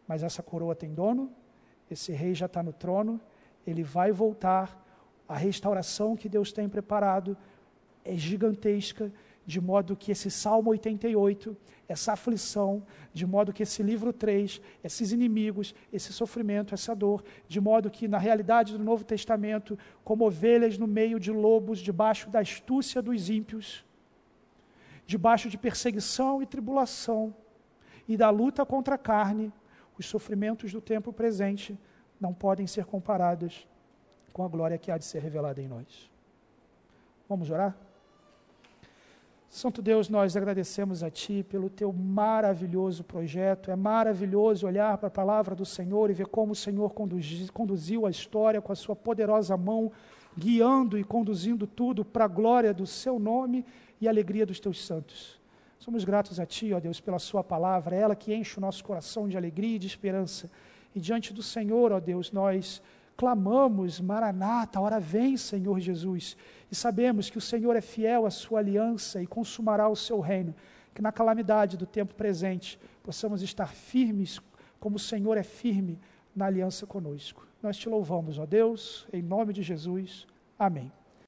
Mas essa coroa tem dono, esse rei já está no trono, ele vai voltar. A restauração que Deus tem preparado é gigantesca de modo que esse Salmo 88, essa aflição, de modo que esse livro 3, esses inimigos, esse sofrimento, essa dor, de modo que na realidade do Novo Testamento, como ovelhas no meio de lobos, debaixo da astúcia dos ímpios, debaixo de perseguição e tribulação e da luta contra a carne, os sofrimentos do tempo presente não podem ser comparados com a glória que há de ser revelada em nós. Vamos orar? Santo Deus, nós agradecemos a Ti pelo Teu maravilhoso projeto. É maravilhoso olhar para a palavra do Senhor e ver como o Senhor conduziu a história com a Sua poderosa mão, guiando e conduzindo tudo para a glória do Seu nome e alegria dos Teus santos. Somos gratos a Ti, ó Deus, pela Sua palavra, é ela que enche o nosso coração de alegria e de esperança. E diante do Senhor, ó Deus, nós clamamos, Maranata, hora vem, Senhor Jesus, e sabemos que o Senhor é fiel à sua aliança e consumará o seu reino, que na calamidade do tempo presente possamos estar firmes como o Senhor é firme na aliança conosco. Nós te louvamos, ó Deus, em nome de Jesus. Amém.